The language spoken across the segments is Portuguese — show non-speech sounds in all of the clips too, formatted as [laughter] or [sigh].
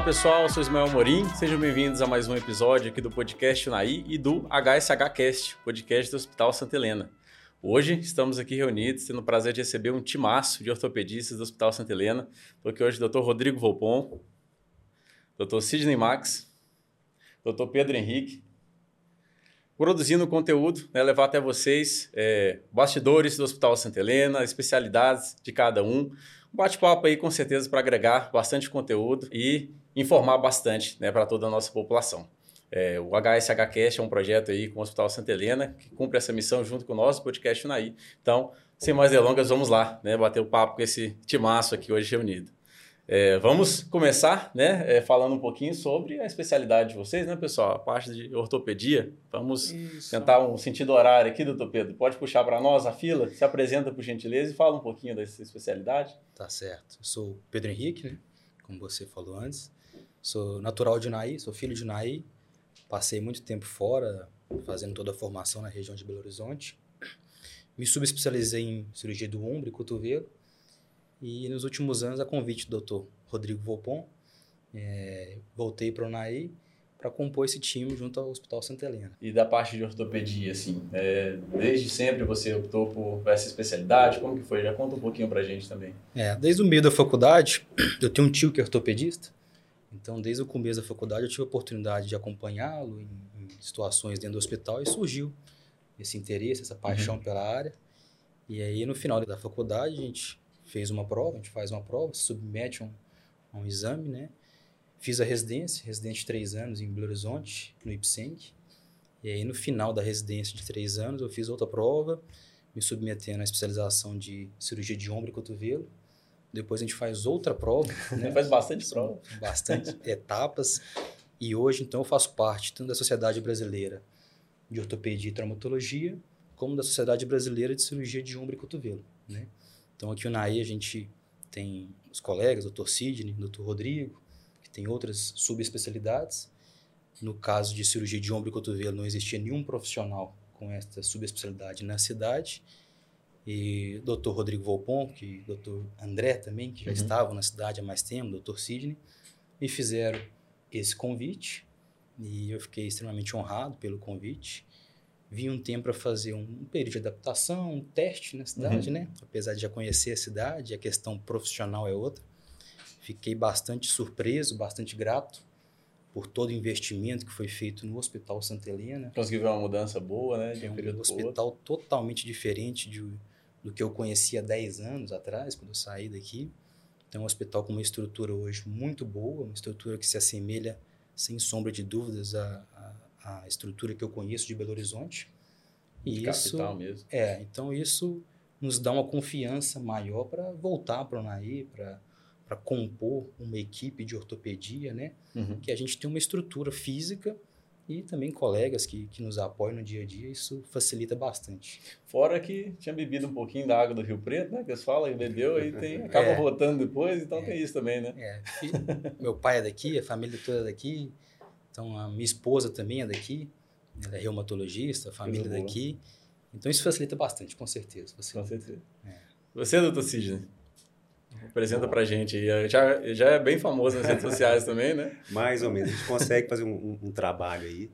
Olá pessoal, eu sou Ismael Morim, sejam bem-vindos a mais um episódio aqui do podcast Unaí e do HSHcast, podcast do Hospital Santa Helena. Hoje estamos aqui reunidos, tendo o prazer de receber um timaço de ortopedistas do Hospital Santa Helena. Estou aqui hoje com o Dr. Rodrigo Volpon, Dr. Sidney Max, Dr. Pedro Henrique, produzindo conteúdo, né, levar até vocês é, bastidores do Hospital Santa Helena, especialidades de cada um. Um bate-papo aí com certeza para agregar bastante conteúdo e informar bastante né, para toda a nossa população. É, o HSHcast é um projeto aí com o Hospital Santa Helena que cumpre essa missão junto com o nosso podcast Unaí. Então, sem mais delongas, vamos lá, né, bater o papo com esse timaço aqui hoje reunido. É, vamos começar, né, é, falando um pouquinho sobre a especialidade de vocês, né, pessoal? A parte de ortopedia. Vamos Isso. tentar um sentido horário aqui, doutor Pedro. Pode puxar para nós a fila? Se apresenta, por gentileza, e fala um pouquinho dessa especialidade. Tá certo. Eu sou Pedro Henrique, né, como você falou antes. Sou natural de Naí, sou filho de Naí. Passei muito tempo fora, fazendo toda a formação na região de Belo Horizonte. Me subespecializei em cirurgia do ombro e cotovelo. E nos últimos anos, a convite do Dr. Rodrigo Volpon, é, voltei para o Naí para compor esse time junto ao Hospital Santa Helena. E da parte de ortopedia, assim, é, desde sempre você optou por essa especialidade? Como que foi? Já conta um pouquinho para a gente também. É, desde o meio da faculdade, eu tenho um tio que é ortopedista, então, desde o começo da faculdade, eu tive a oportunidade de acompanhá-lo em, em, situações dentro do hospital e surgiu esse interesse, essa paixão uhum. pela área. E aí, no final da faculdade, a gente fez uma prova, a gente faz uma prova, se submete a um, a um exame, né? Fiz a residência, residente de três anos em Belo Horizonte, no IPSENC. E aí, no final da residência de três anos, eu fiz outra prova, me submetendo à especialização de cirurgia de ombro e cotovelo. Depois a gente faz outra prova. [laughs] Né? faz bastante prova. Bastante etapas. E hoje, então, eu faço parte tanto da Sociedade Brasileira de Ortopedia e Traumatologia, como da Sociedade Brasileira de Cirurgia de Ombro e Cotovelo. Né? Então, aqui no NAI a gente tem os colegas, o Dr. Sidney, o Dr. Rodrigo, que tem outras subespecialidades. No caso de cirurgia de ombro e cotovelo, não existia nenhum profissional com esta subespecialidade na cidade e Dr. Rodrigo Volpon, que Dr. André também, que já uhum. estavam na cidade há mais tempo, Dr. Sidney, me fizeram esse convite e eu fiquei extremamente honrado pelo convite. Vim um tempo para fazer um período de adaptação, um teste na cidade, uhum. né? Apesar de já conhecer a cidade, a questão profissional é outra. Fiquei bastante surpreso, bastante grato por todo o investimento que foi feito no Hospital Santa Helena. Conseguiu ver uma mudança boa, né? De um, um hospital totalmente diferente de, do que eu conhecia 10 anos atrás, quando eu saí daqui. Então, é um hospital com uma estrutura hoje muito boa, uma estrutura que se assemelha, sem sombra de dúvidas, à, à, à estrutura que eu conheço de Belo Horizonte. E de isso, capital mesmo. É, então isso nos dá uma confiança maior para voltar para o Naí, para para compor uma equipe de ortopedia, né? Uhum. Que a gente tem uma estrutura física e também colegas que, que nos apoiam no dia a dia, isso facilita bastante. Fora que tinha bebido um pouquinho da água do Rio Preto, né? Que eles falam, e bebeu, e tem, [laughs] acaba é, voltando depois, então é, tem isso também, né? É, meu pai é daqui, a família toda é daqui, então a minha esposa também é daqui, ela é reumatologista, a família é daqui, então isso facilita bastante, com certeza. Facilita. Com certeza. É. Você, doutor Sidney? Apresenta pra gente. Já, já é bem famoso nas redes sociais também, né? [laughs] Mais ou menos. A gente consegue fazer um, um, trabalho aí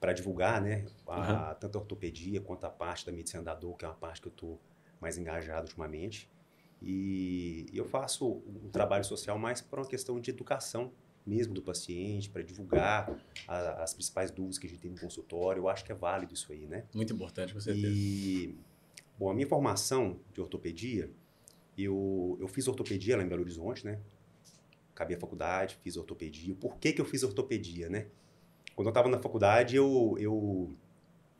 para divulgar, né? A, uhum. Tanto a ortopedia quanto a parte da medicina da dor, que é uma parte que eu estou mais engajado ultimamente. E, e eu faço um trabalho social mais para uma questão de educação mesmo do paciente, para divulgar a, as principais dúvidas que a gente tem no consultório. Eu acho que é válido isso aí, né? Muito importante, com certeza. E, bom, a minha formação de ortopedia eu, eu fiz ortopedia lá em Belo Horizonte, né? Acabei a faculdade, fiz ortopedia. Por que, que eu fiz ortopedia, né? Quando eu estava na faculdade, eu, eu,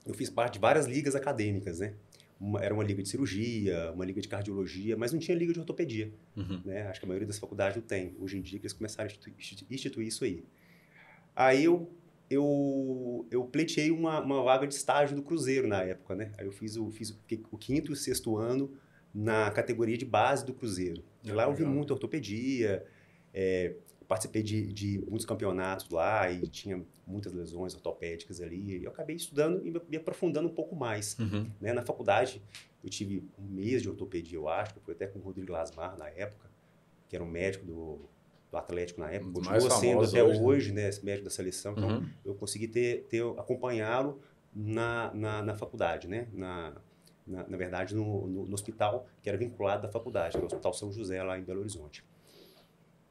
eu fiz parte de várias ligas acadêmicas, né? Uma, era uma liga de cirurgia, uma liga de cardiologia, mas não tinha liga de ortopedia. Uhum. Né? Acho que a maioria das faculdades não tem. Hoje em dia que eles começaram a instituir, instituir isso aí. Aí eu, eu, eu pleiteei uma, uma vaga de estágio do Cruzeiro na época, né? Aí eu fiz o, fiz o, o quinto e o sexto ano na categoria de base do Cruzeiro. Lá eu vi muito ortopedia, é, participei de, de, muitos campeonatos lá e tinha muitas lesões ortopédicas ali. E eu acabei estudando e me aprofundando um pouco mais. Uhum. Né? Na faculdade, eu tive um mês de ortopedia, eu acho, que foi até com o Rodrigo Lasmar na época, que era um médico do, do Atlético na época, continua mais sendo até hoje, hoje, né? né, esse médico da seleção. Então, Uhum. eu consegui ter, ter acompanhá-lo na, na, na faculdade, né? Na, na, na verdade, no, no, no hospital que era vinculado da faculdade, que é o Hospital São José, lá em Belo Horizonte.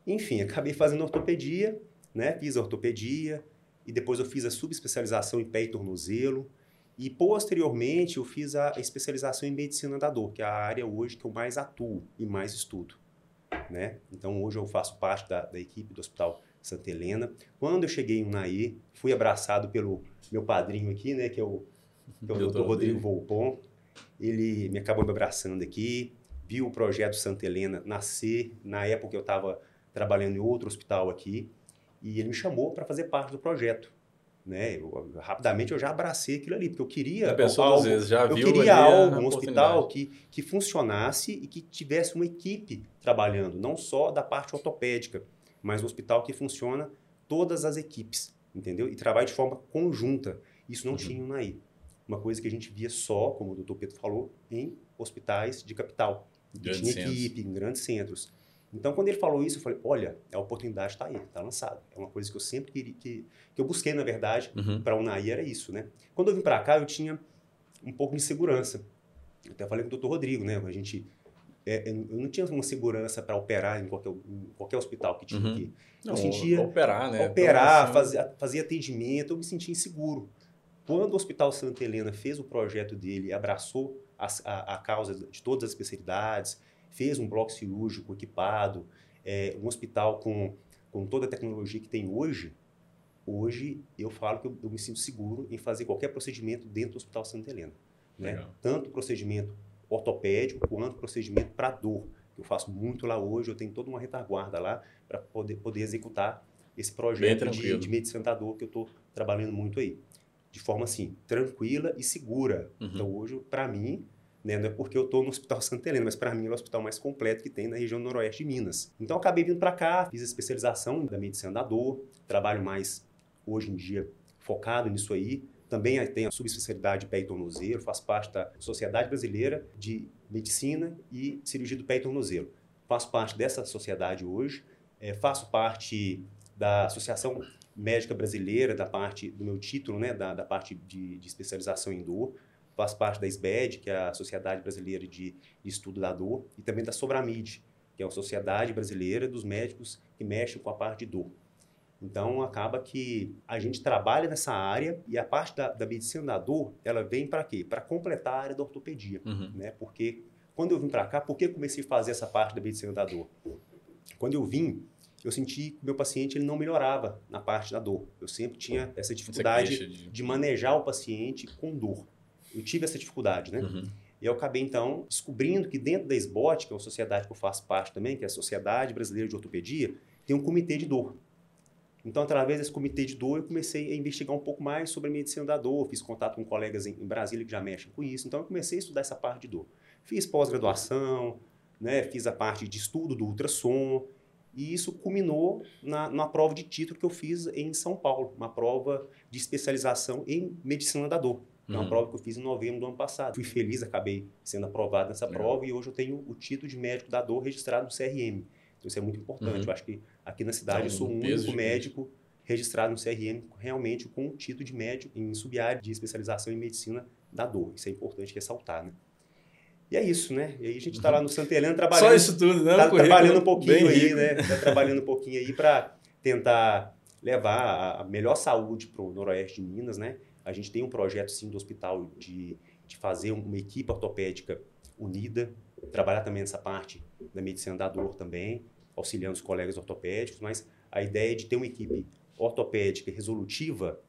Enfim, acabei fazendo ortopedia, né? Fiz a ortopedia e depois eu fiz a subespecialização em pé e tornozelo. E posteriormente eu fiz a especialização em medicina da dor, que é a área hoje que eu mais atuo e mais estudo. Né? Então hoje eu faço parte da, da equipe do Hospital Santa Helena. Quando eu cheguei em Unaí, fui abraçado pelo meu padrinho aqui, né, que é o, que é o Dr. Rodrigo Rodrigo. Volpon. Ele me acabou me abraçando aqui, viu o projeto Santa Helena nascer. Na época eu estava trabalhando em outro hospital aqui e ele me chamou para fazer parte do projeto. Né? Eu, rapidamente eu já abracei aquilo ali, porque eu queria algo, vezes, eu queria algo, um hospital que, que funcionasse e que tivesse uma equipe trabalhando, não só da parte ortopédica, mas um hospital que funciona todas as equipes, entendeu? E trabalha de forma conjunta. Isso não Uhum. tinha em Unaí. Uma coisa que a gente via só, como o doutor Pedro falou, em hospitais de capital. Que Grandes tinha centros. equipe, em grandes centros. Então, quando ele falou isso, eu falei, olha, a oportunidade está aí, está lançada. É uma coisa que eu sempre queria, que, que eu busquei, na verdade, Uhum. para a Unai era isso, né? Quando eu vim para cá, eu tinha um pouco de insegurança. Eu até falei com o Dr. Rodrigo, né? A gente, é, eu não tinha uma segurança para operar em qualquer, em qualquer hospital que tinha Uhum. aqui. Não, eu sentia operar, né? operar, Então, assim, fazer, fazer atendimento, eu me sentia inseguro. Quando o Hospital Santa Helena fez o projeto dele, abraçou as- a, a causa de todas as especialidades, fez um bloco cirúrgico equipado, é, um hospital com, com toda a tecnologia que tem hoje, hoje eu falo que eu, eu me sinto seguro em fazer qualquer procedimento dentro do Hospital Santa Helena. Né? Tanto procedimento ortopédico quanto procedimento para dor. Eu faço muito lá hoje, eu tenho toda uma retaguarda lá para poder, poder executar esse projeto de, de medicina da dor que eu estou trabalhando muito aí. De forma assim, tranquila e segura. Uhum. Então hoje, para mim, né, não é porque eu estou no Hospital Santa Helena, mas para mim é o hospital mais completo que tem na região noroeste de Minas. Então acabei vindo para cá, fiz a especialização da medicina da dor, trabalho mais hoje em dia focado nisso aí. Também tenho a subespecialidade de pé e tornozelo, faço parte da Sociedade Brasileira de Medicina e Cirurgia do Pé e Tornozelo. Faço parte dessa sociedade hoje, eh, faço parte da Associação Médica Brasileira, da parte do meu título, né, da, da parte de, de especialização em dor. Faço parte da SBED, que é a Sociedade Brasileira de, de Estudo da Dor, e também da Sobramid, que é a Sociedade Brasileira dos Médicos que mexem com a parte de dor. Então, acaba que a gente trabalha nessa área e a parte da, da medicina da dor, ela vem para quê? Para completar a área da ortopedia, Uhum. né? Porque quando eu vim para cá, por que comecei a fazer essa parte da medicina da dor? Quando eu vim, eu senti que o meu paciente ele não melhorava na parte da dor. Eu sempre tinha essa dificuldade de- de manejar o paciente com dor. Eu tive essa dificuldade, né? Uhum. E eu acabei, então, descobrindo que dentro da SBOT, que é uma sociedade que eu faço parte também, que é a Sociedade Brasileira de Ortopedia, tem um comitê de dor. Então, através desse comitê de dor, eu comecei a investigar um pouco mais sobre a medicina da dor, fiz contato com colegas em, em Brasília que já mexem com isso, então eu comecei a estudar essa parte de dor. Fiz pós-graduação, né, fiz a parte de estudo do ultrassom, e isso culminou na, na prova de título que eu fiz em São Paulo, uma prova de especialização em medicina da dor. É uma Uhum. prova que eu fiz em novembro do ano passado. Fui feliz, acabei sendo aprovado nessa Legal. prova e hoje eu tenho o título de médico da dor registrado no CRM. Então isso é muito importante. Uhum. Eu acho que aqui na cidade um eu sou o único médico registrado no CRM realmente com o título de médico em subárea de especialização em medicina da dor. Isso é importante ressaltar, né? E é isso, né? E aí a gente está lá no Santa Helena trabalhando Só isso tudo, né? tá Um currículo trabalhando um pouquinho aí, né? Tá trabalhando um pouquinho aí para tentar levar a- melhor saúde para o noroeste de Minas, né? A gente tem um projeto, sim, do hospital de, de fazer uma equipe ortopédica unida, trabalhar também nessa parte da medicina da dor também, auxiliando os colegas ortopédicos, mas a ideia de ter uma equipe ortopédica resolutiva,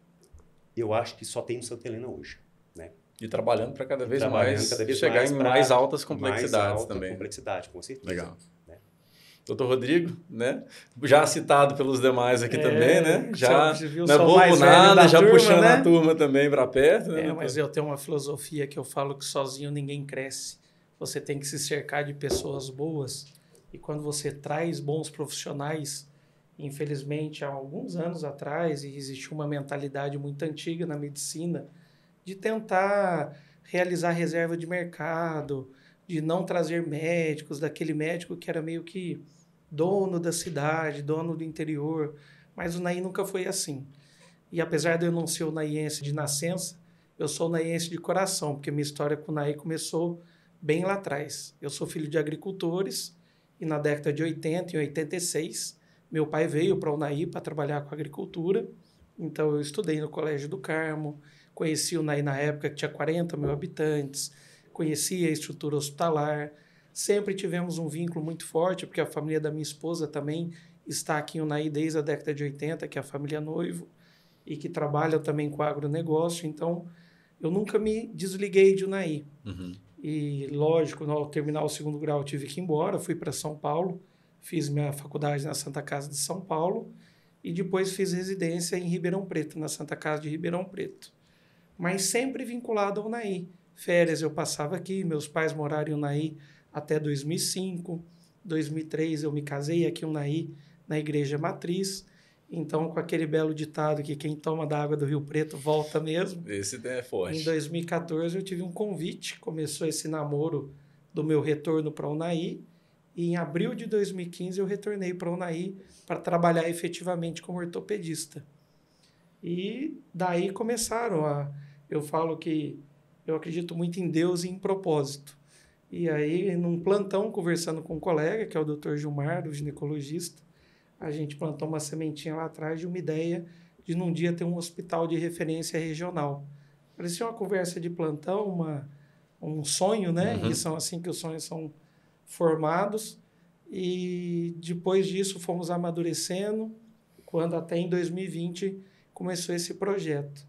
eu acho que só tem no Santa Helena hoje. E trabalhando para cada vez mais cada vez chegar mais em mais altas Mais complexidades alta também. complexidade, com certeza. Legal. né? Doutor Rodrigo, né? Já citado pelos demais aqui É, também, né? Já não é bobo mais nada, da já turma, puxando né? a turma também para perto, né? É, mas eu tenho uma filosofia que eu falo que sozinho ninguém cresce. Você tem que se cercar de pessoas boas. E quando você traz bons profissionais, infelizmente, há alguns anos atrás, existiu uma mentalidade muito antiga na medicina de tentar realizar reserva de mercado, de não trazer médicos, daquele médico que era meio que dono da cidade, dono do interior, mas o Naí nunca foi assim. E apesar de eu não ser o naiense de nascença, eu sou naiense de coração, porque minha história com o Naí começou bem lá atrás. Eu sou filho de agricultores e na década de 80 e 86, meu pai veio para o Naí para trabalhar com agricultura. Então eu estudei no Colégio do Carmo, conheci o Naí na época que tinha 40 mil habitantes, conheci a estrutura hospitalar, sempre tivemos um vínculo muito forte, porque a família da minha esposa também está aqui em Unaí desde a década de 80, que é a família Noivo, e que trabalha também com agronegócio. Então, eu nunca me desliguei de Unaí. Uhum. E, lógico, ao terminar o segundo grau, tive que ir embora, fui para São Paulo, fiz minha faculdade na Santa Casa de São Paulo, e depois fiz residência em Ribeirão Preto, na Santa Casa de Ribeirão Preto. Mas sempre vinculado ao Unaí férias eu passava aqui, meus pais moraram em Unaí até 2005. 2003 eu me casei aqui em Unaí, na igreja matriz. Então, com aquele belo ditado que quem toma da água do Rio Preto volta mesmo. Esse é forte. Em 2014 eu tive um convite, começou esse namoro do meu retorno para Unaí. E em abril de 2015 eu retornei para Unaí para trabalhar efetivamente como ortopedista. E daí começaram a. Eu falo que eu acredito muito em Deus e em propósito. E aí, num plantão, conversando com um colega, que é o Dr. Gilmar, o ginecologista, a gente plantou uma sementinha lá atrás de uma ideia de num dia ter um hospital de referência regional. Parecia uma conversa de plantão, uma, um sonho, né? Uhum. E são assim que os sonhos são formados. E depois disso fomos amadurecendo, quando até em 2020 começou esse projeto.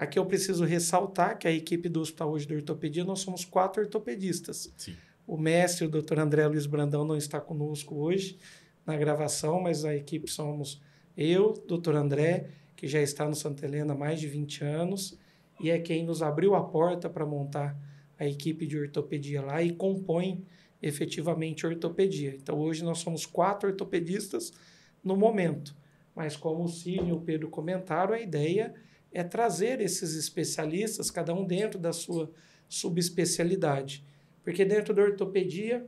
Aqui eu preciso ressaltar que a equipe do Hospital hoje de Ortopedia, nós somos quatro ortopedistas. Sim. O mestre, o Dr. André Luiz Brandão, não está conosco hoje na gravação, mas a equipe somos eu, Dr. André, que já está no Santa Helena há mais de 20 anos, e é quem nos abriu a porta para montar a equipe de ortopedia lá e compõe efetivamente a ortopedia. Então hoje nós somos quatro ortopedistas no momento, mas como o Cine e o Pedro comentaram, a ideia é é trazer esses especialistas, cada um dentro da sua subespecialidade. Porque dentro da ortopedia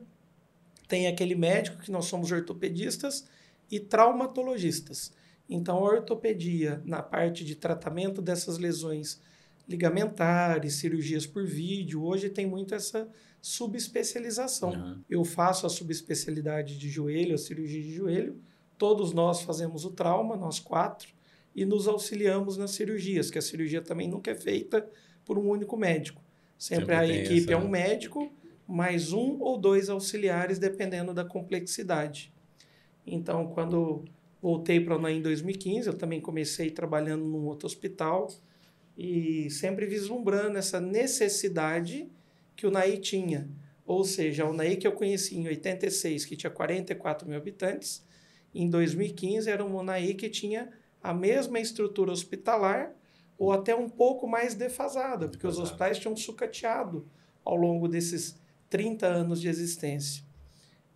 tem aquele médico que nós somos ortopedistas e traumatologistas. Então, a ortopedia, na parte de tratamento dessas lesões ligamentares, cirurgias por vídeo, hoje tem muito essa subespecialização. Uhum. Eu faço a subespecialidade de joelho, a cirurgia de joelho, todos nós fazemos o trauma, nós quatro, e nos auxiliamos nas cirurgias, que a cirurgia também nunca é feita por um único médico. Sempre, Sempre a equipe essa... é um médico, mais um ou dois auxiliares, dependendo da complexidade. Então, quando voltei para o em 2015, eu também comecei trabalhando num outro hospital e sempre vislumbrando essa necessidade que o UNAI tinha. Ou seja, o UNAI que eu conheci em 86, que tinha 44 mil habitantes, em 2015 era um UNAI que tinha a mesma estrutura hospitalar ou até um pouco mais defasada, porque os hospitais tinham sucateado ao longo desses 30 anos de existência.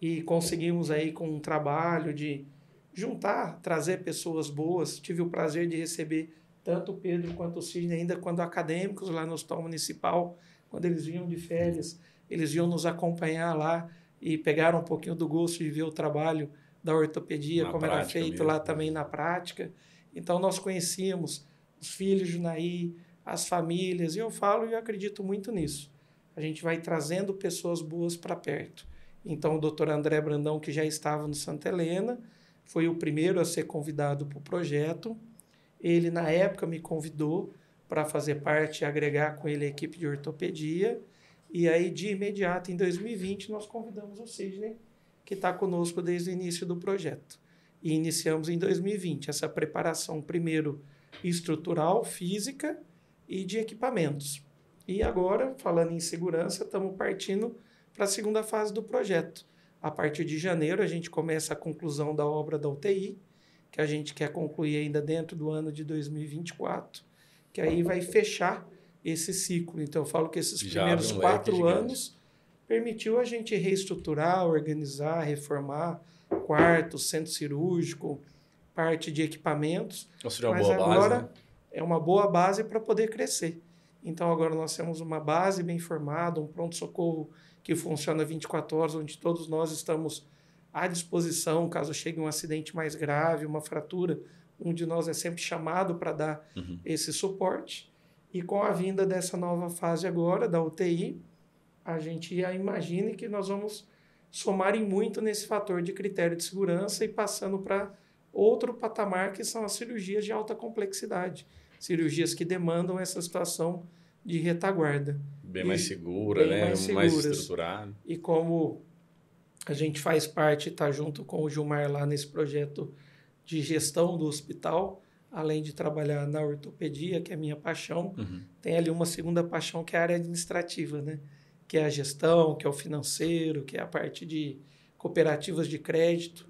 E conseguimos aí com um trabalho de juntar, trazer pessoas boas. Tive o prazer de receber tanto o Pedro quanto o Sidney, ainda quando acadêmicos lá no Hospital Municipal, quando eles vinham de férias, eles iam nos acompanhar lá e pegaram um pouquinho do gosto de ver o trabalho da ortopedia, na como era feito mesmo. lá também na prática. Então nós conhecíamos os filhos de Naí, as famílias, e eu falo e eu acredito muito nisso. A gente vai trazendo pessoas boas para perto. Então o doutor André Brandão, que já estava no Santa Helena, foi o primeiro a ser convidado para o projeto. Ele, na época, me convidou para fazer parte e agregar com ele a equipe de ortopedia. E aí, de imediato, em 2020, nós convidamos o Sidney, que está conosco desde o início do projeto e iniciamos em 2020 essa preparação, primeiro estrutural, física e de equipamentos. E agora, falando em segurança, estamos partindo para a segunda fase do projeto. A partir de janeiro, a gente começa a conclusão da obra da UTI, que a gente quer concluir ainda dentro do ano de 2024, que aí vai fechar esse ciclo. Então, eu falo que esses Já primeiros quatro anos permitiu a gente reestruturar, organizar, reformar, quarto, centro cirúrgico, parte de equipamentos. Mas boa agora base, né? é uma boa base para poder crescer. Então agora nós temos uma base bem formada, um pronto-socorro que funciona 24 horas, onde todos nós estamos à disposição caso chegue um acidente mais grave, uma fratura. Um de nós é sempre chamado para dar Uhum. esse suporte. E com a vinda dessa nova fase agora, da UTI, a gente já imagina que nós vamos somar em muito nesse fator de critério de segurança e passando para outro patamar, que são as cirurgias de alta complexidade. Cirurgias que demandam essa situação de retaguarda. Bem E- mais segura, bem né? mais Mais, seguras. estruturado. E como a gente faz parte, está junto com o Gilmar lá nesse projeto de gestão do hospital, além de trabalhar na ortopedia, que é a minha paixão, Uhum. tem ali uma segunda paixão que é a área administrativa, né? Que é a gestão, que é o financeiro, que é a parte de cooperativas de crédito.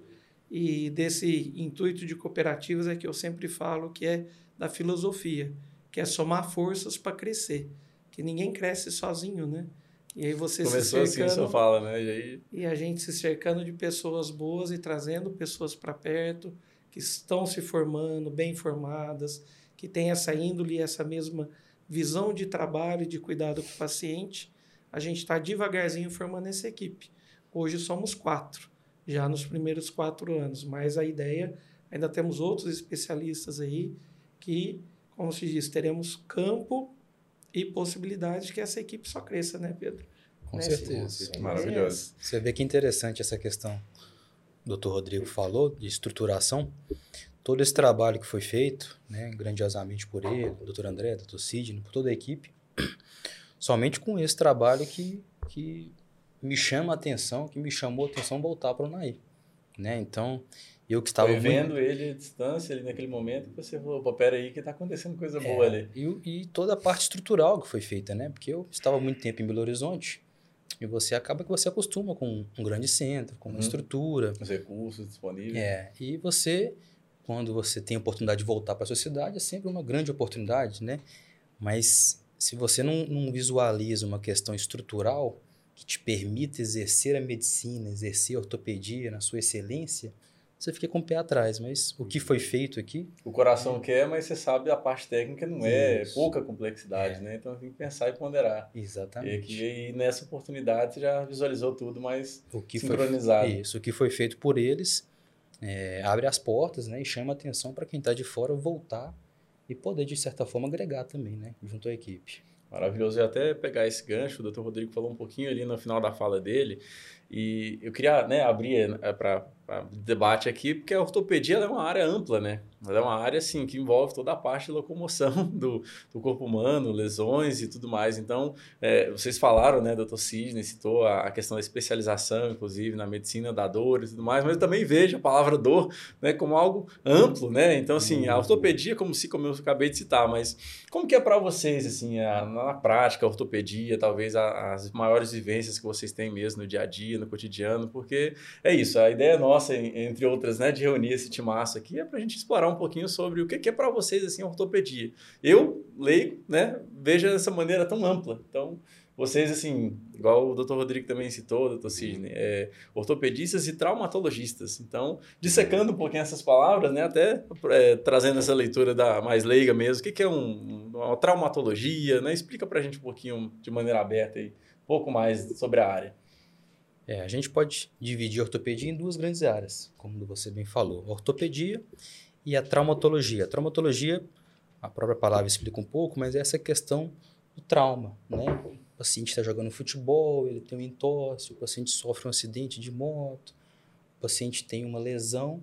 E desse intuito de cooperativas é que eu sempre falo que é da filosofia, que é somar forças para crescer. Que ninguém cresce sozinho, né? E aí você Começou se assim, cercando, só fala, né? E aí, e a gente se cercando de pessoas boas e trazendo pessoas para perto, que estão se formando, bem formadas, que têm essa índole e essa mesma visão de trabalho e de cuidado com o paciente. A gente está devagarzinho formando essa equipe. Hoje somos quatro, já nos primeiros quatro anos, mas a ideia, ainda temos outros especialistas aí que, como se diz, teremos campo e possibilidade que essa equipe só cresça, né, Pedro? Com Né, certeza. Sim. maravilhoso. Você vê que interessante essa questão que o Dr. Rodrigo falou de estruturação. Todo esse trabalho que foi feito, né, grandiosamente por ele, Dr. André, Dr. Sidney, por toda a equipe, somente com esse trabalho que, que me chama a atenção, que me chamou a atenção voltar para o Naí. Né? Então, eu que estava Foi muito- vendo ele à distância ali naquele momento que você falou, pô, pera aí que tá acontecendo coisa É, boa ali. E, e toda a parte estrutural que foi feita, né? Porque eu estava muito tempo em Belo Horizonte e você acaba que você acostuma com um grande centro, com uma Uhum. estrutura. Os recursos disponíveis. É, e você, quando você tem a oportunidade de voltar para a sociedade, é sempre uma grande oportunidade, né? Mas se você não, não visualiza uma questão estrutural que te permita exercer a medicina, exercer a ortopedia na sua excelência, você fica com o pé atrás. Mas o que foi feito aqui O coração quer, mas você sabe a parte técnica não é Isso. pouca complexidade, É. né? Então tem que pensar e ponderar. E, Exatamente. aqui, e nessa oportunidade você já visualizou tudo mais o que foi sincronizado. Isso, o que foi feito por eles é, abre as portas né, e chama a atenção para quem está de fora voltar e poder, de certa forma, agregar também, né, junto à equipe. Maravilhoso. Ia até pegar esse gancho, o Dr. Rodrigo falou um pouquinho ali no final da fala dele, e eu queria né, abrir para debate aqui, porque a ortopedia é uma área ampla, né? Ela é uma área assim, que envolve toda a parte de locomoção [laughs] do, do corpo humano, lesões e tudo mais. Então, é, vocês falaram, né, Dr. Sidney citou a, a questão da especialização, inclusive, na medicina da dor e tudo mais, mas eu também vejo a palavra dor né, como algo amplo, né? Então, assim, a ortopedia, como, se, como eu acabei de citar, mas como que é para vocês, assim, a- na prática, a ortopedia, talvez a- as maiores vivências que vocês têm mesmo no dia a dia, no cotidiano, porque é isso, a ideia nossa, en- entre outras, né, de reunir esse timaço aqui, é para a gente explorar um pouquinho sobre o que é para vocês, assim, a ortopedia. Eu, leigo, né, vejo dessa maneira tão ampla, então... Vocês, assim, igual o Dr. Rodrigo também citou, Dr. Sidney, é, ortopedistas e traumatologistas. Então, dissecando um pouquinho essas palavras, né, até é, trazendo essa leitura da mais leiga mesmo, o que, é um, uma traumatologia, né? Explica pra gente um pouquinho de maneira aberta aí, um pouco mais sobre a área. É, a gente pode dividir a ortopedia em duas grandes áreas, como você bem falou, a ortopedia e a traumatologia. A traumatologia, a própria palavra explica um pouco, mas é essa questão do trauma, né? O paciente está jogando futebol, ele tem um entorse, o paciente sofre um acidente de moto, o paciente tem uma lesão.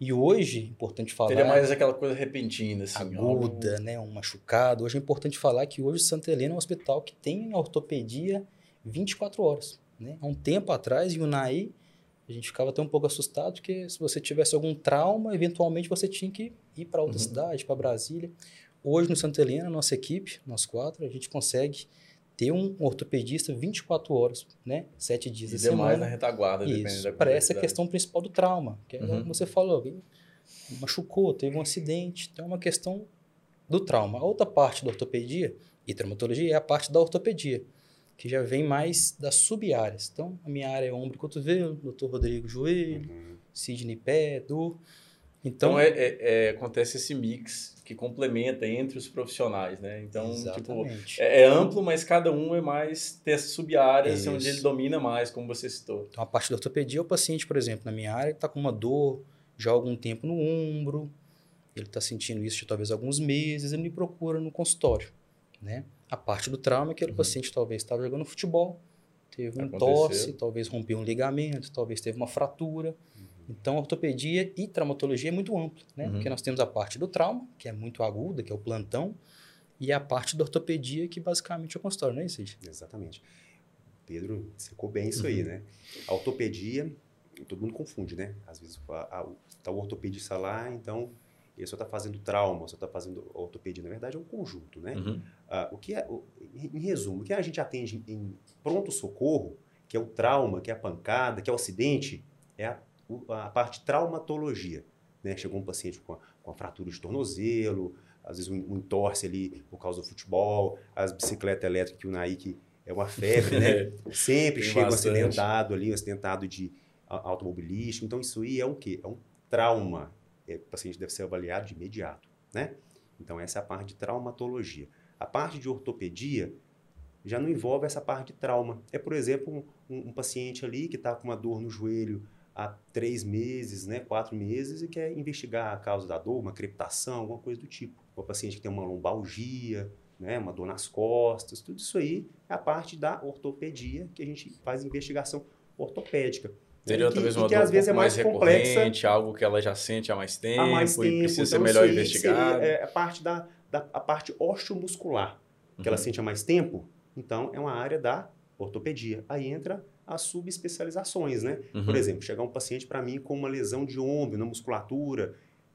E hoje, importante falar... Seria mais aquela coisa repentina, assim. aguda, né, um machucado. Hoje é importante falar que hoje Santa Helena é um hospital que tem ortopedia 24 horas. Né? Há um tempo atrás, em Unai, a gente ficava até um pouco assustado, porque se você tivesse algum trauma, eventualmente você tinha que ir para outra Uhum. cidade, para Brasília. Hoje no Santa Helena, nossa equipe, nós quatro, a gente consegue ter um ortopedista 24 horas, né? Sete dias E a demais semana. na retaguarda, Isso, da para essa questão principal do trauma, que é Uhum. como você falou, alguém machucou, teve um acidente, então é uma questão do trauma. A outra parte da ortopedia e traumatologia é a parte da ortopedia, que já vem mais das sub-áreas. Então, a minha área é ombro e cotovelo, Dr. Rodrigo joelho, Uhum. Sidney pé, dor. Então, Então, é, é- é- acontece esse mix que complementa entre os profissionais, né? Então, tipo, exatamente. é, é amplo, mas cada um é mais tem essas sub-áreas onde ele domina mais, como você citou. Então, a parte da ortopedia, o paciente, por exemplo, na minha área, está com uma dor já há algum tempo no ombro, ele está sentindo isso de talvez alguns meses, ele me procura no consultório, né? A parte do trauma, é aquele Uhum. paciente talvez estava jogando futebol, teve um Aconteceu. tosse, talvez rompeu um ligamento, talvez teve uma fratura. Então, a ortopedia e traumatologia é muito amplo, né? Uhum. Porque nós temos a parte do trauma, que é muito aguda, que é o plantão, e a parte da ortopedia, que basicamente é o consultório, não é isso, Cid? Exatamente. Pedro secou bem isso aí, né? A ortopedia, todo mundo confunde, né? Às vezes a, a, tá o ortopedista lá, então ele só está fazendo trauma, só está fazendo ortopedia. Na verdade, é um conjunto, né? Uhum. Ah, o que é, o- em resumo, o que a gente atende em pronto-socorro, que é o trauma, que é a pancada, que é o acidente, é a, o- a parte traumatologia. Né? Chegou um paciente com a, com a fratura de tornozelo, às vezes um, um entorse ali por causa do futebol, as bicicletas elétricas que o Nike é uma febre, né? [laughs] Sempre Tem chega um bastante. acidentado ali, um acidentado de automobilístico. Então, isso aí é um quê? É um trauma. É, o paciente deve ser avaliado de imediato, né? Então, essa é a parte de traumatologia. A parte de ortopedia já não envolve essa parte de trauma. É, por exemplo, um, um- paciente ali que está com uma dor no joelho há três meses, né, quatro meses, e quer investigar a causa da dor, uma crepitação, alguma coisa do tipo. O paciente que tem uma lombalgia, né, uma dor nas costas, tudo isso aí é a parte da ortopedia, que a gente faz investigação ortopédica. Seria E que- talvez e uma que dor às um vezes é mais mais complexa recorrente, algo que ela já sente há mais tempo, há mais e tempo. precisa ser então melhor isso aí investigado. Seria, é, a parte da, da a parte osteomuscular, que ela Uhum. sente há mais tempo. Então, é uma área da ortopedia. Aí entra as subespecializações, né? Uhum. Por exemplo, chegar um paciente para mim com uma lesão de ombro, na musculatura.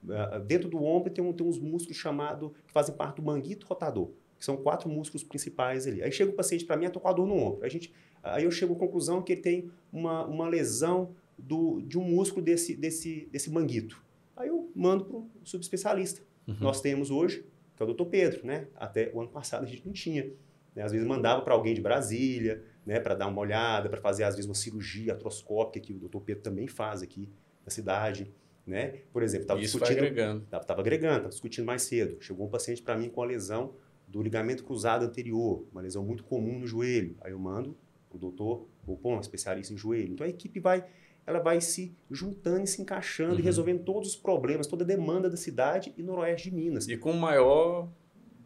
ah, dentro do ombro tem, um, tem uns músculos chamados, que fazem parte do manguito rotador, que são quatro músculos principais ali. Aí chega o paciente para mim, eu tô com a dor no ombro. A gente, aí eu chego à conclusão que ele tem uma, uma lesão do, de um músculo desse, desse, desse manguito. Aí eu mando para o subespecialista. Uhum. Nós temos hoje, que é o Dr. Pedro, né? Até o ano passado a gente não tinha. né? Às vezes mandava para alguém de Brasília, né? Para dar uma olhada, para fazer às vezes uma cirurgia artroscópica que o Dr. Pedro também faz aqui na cidade, né? Por exemplo, estava discutindo, agregando. estava agregando, estava discutindo mais cedo. Chegou um paciente para mim com a lesão do ligamento cruzado anterior, uma lesão muito comum no joelho. Aí eu mando o doutor Bopon, especialista em joelho. Então a equipe vai, ela vai se juntando e se encaixando Uhum. e resolvendo todos os problemas, toda a demanda da cidade e noroeste de Minas. E com maior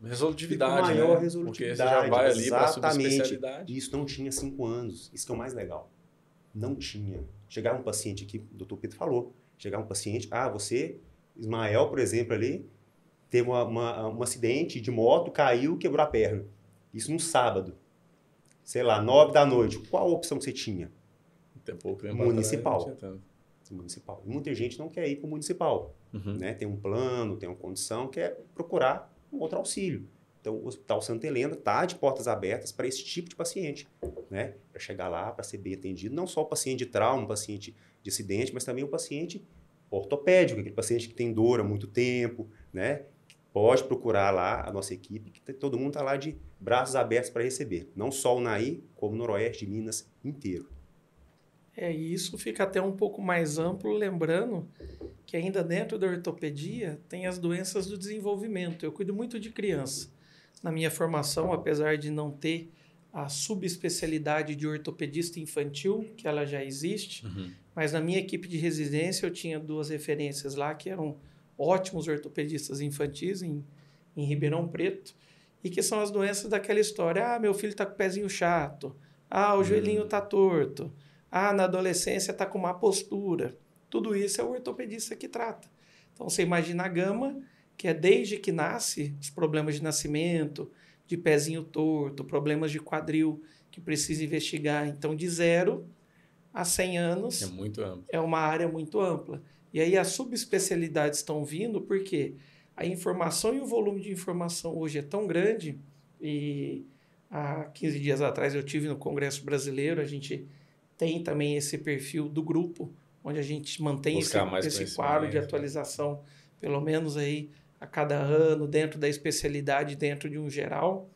resolutividade, E com maior né? resolutividade, Porque você já vai ali para exatamente. subespecialidade. Isso não tinha cinco anos. Isso que é o mais legal. Não tinha. Chegar um paciente aqui, o doutor Pedro falou, chegar um paciente, ah, você, Ismael, por exemplo, ali, teve uma, uma- um acidente de moto, caiu, quebrou a perna. Isso no sábado. Sei lá, nove da noite. Qual a opção que você tinha? Pouco tempo Municipal. atrás. Municipal. E muita gente não quer ir para o municipal. Uhum. né? Tem um plano, tem uma condição, quer procurar um outro auxílio. Então, o Hospital Santa Helena está de portas abertas para esse tipo de paciente, né? Para chegar lá, para ser bem atendido, não só o paciente de trauma, o paciente de acidente, mas também o paciente ortopédico, aquele paciente que tem dor há muito tempo, né? Pode procurar lá a nossa equipe, que tem- todo mundo está lá de braços abertos para receber. Não só o Naí, como o Noroeste de Minas inteiro. É, e isso fica até um pouco mais amplo, lembrando que ainda dentro da ortopedia tem as doenças do desenvolvimento. Eu cuido muito de criança. Na minha formação, apesar de não ter a subespecialidade de ortopedista infantil, que ela já existe, Uhum. mas na minha equipe de residência eu tinha duas referências lá que eram ótimos ortopedistas infantis em, em Ribeirão Preto e que são as doenças daquela história. Ah, meu filho está com o pezinho chato. Ah, o joelhinho está torto. Ah, na adolescência está com má postura. Tudo isso é o ortopedista que trata. Então você imagina a gama, que é desde que nasce os problemas de nascimento, de pezinho torto, problemas de quadril que precisa investigar. Então, de zero a 100 anos É muito amplo. é uma área muito ampla. E aí as subespecialidades estão vindo porque a informação e o volume de informação hoje é tão grande e há 15 dias atrás eu tive no Congresso Brasileiro, a gente tem também esse perfil do grupo, onde a gente mantém esse, Buscar mais esse quadro de né? atualização, pelo menos aí a cada ano, dentro da especialidade, dentro de um geral.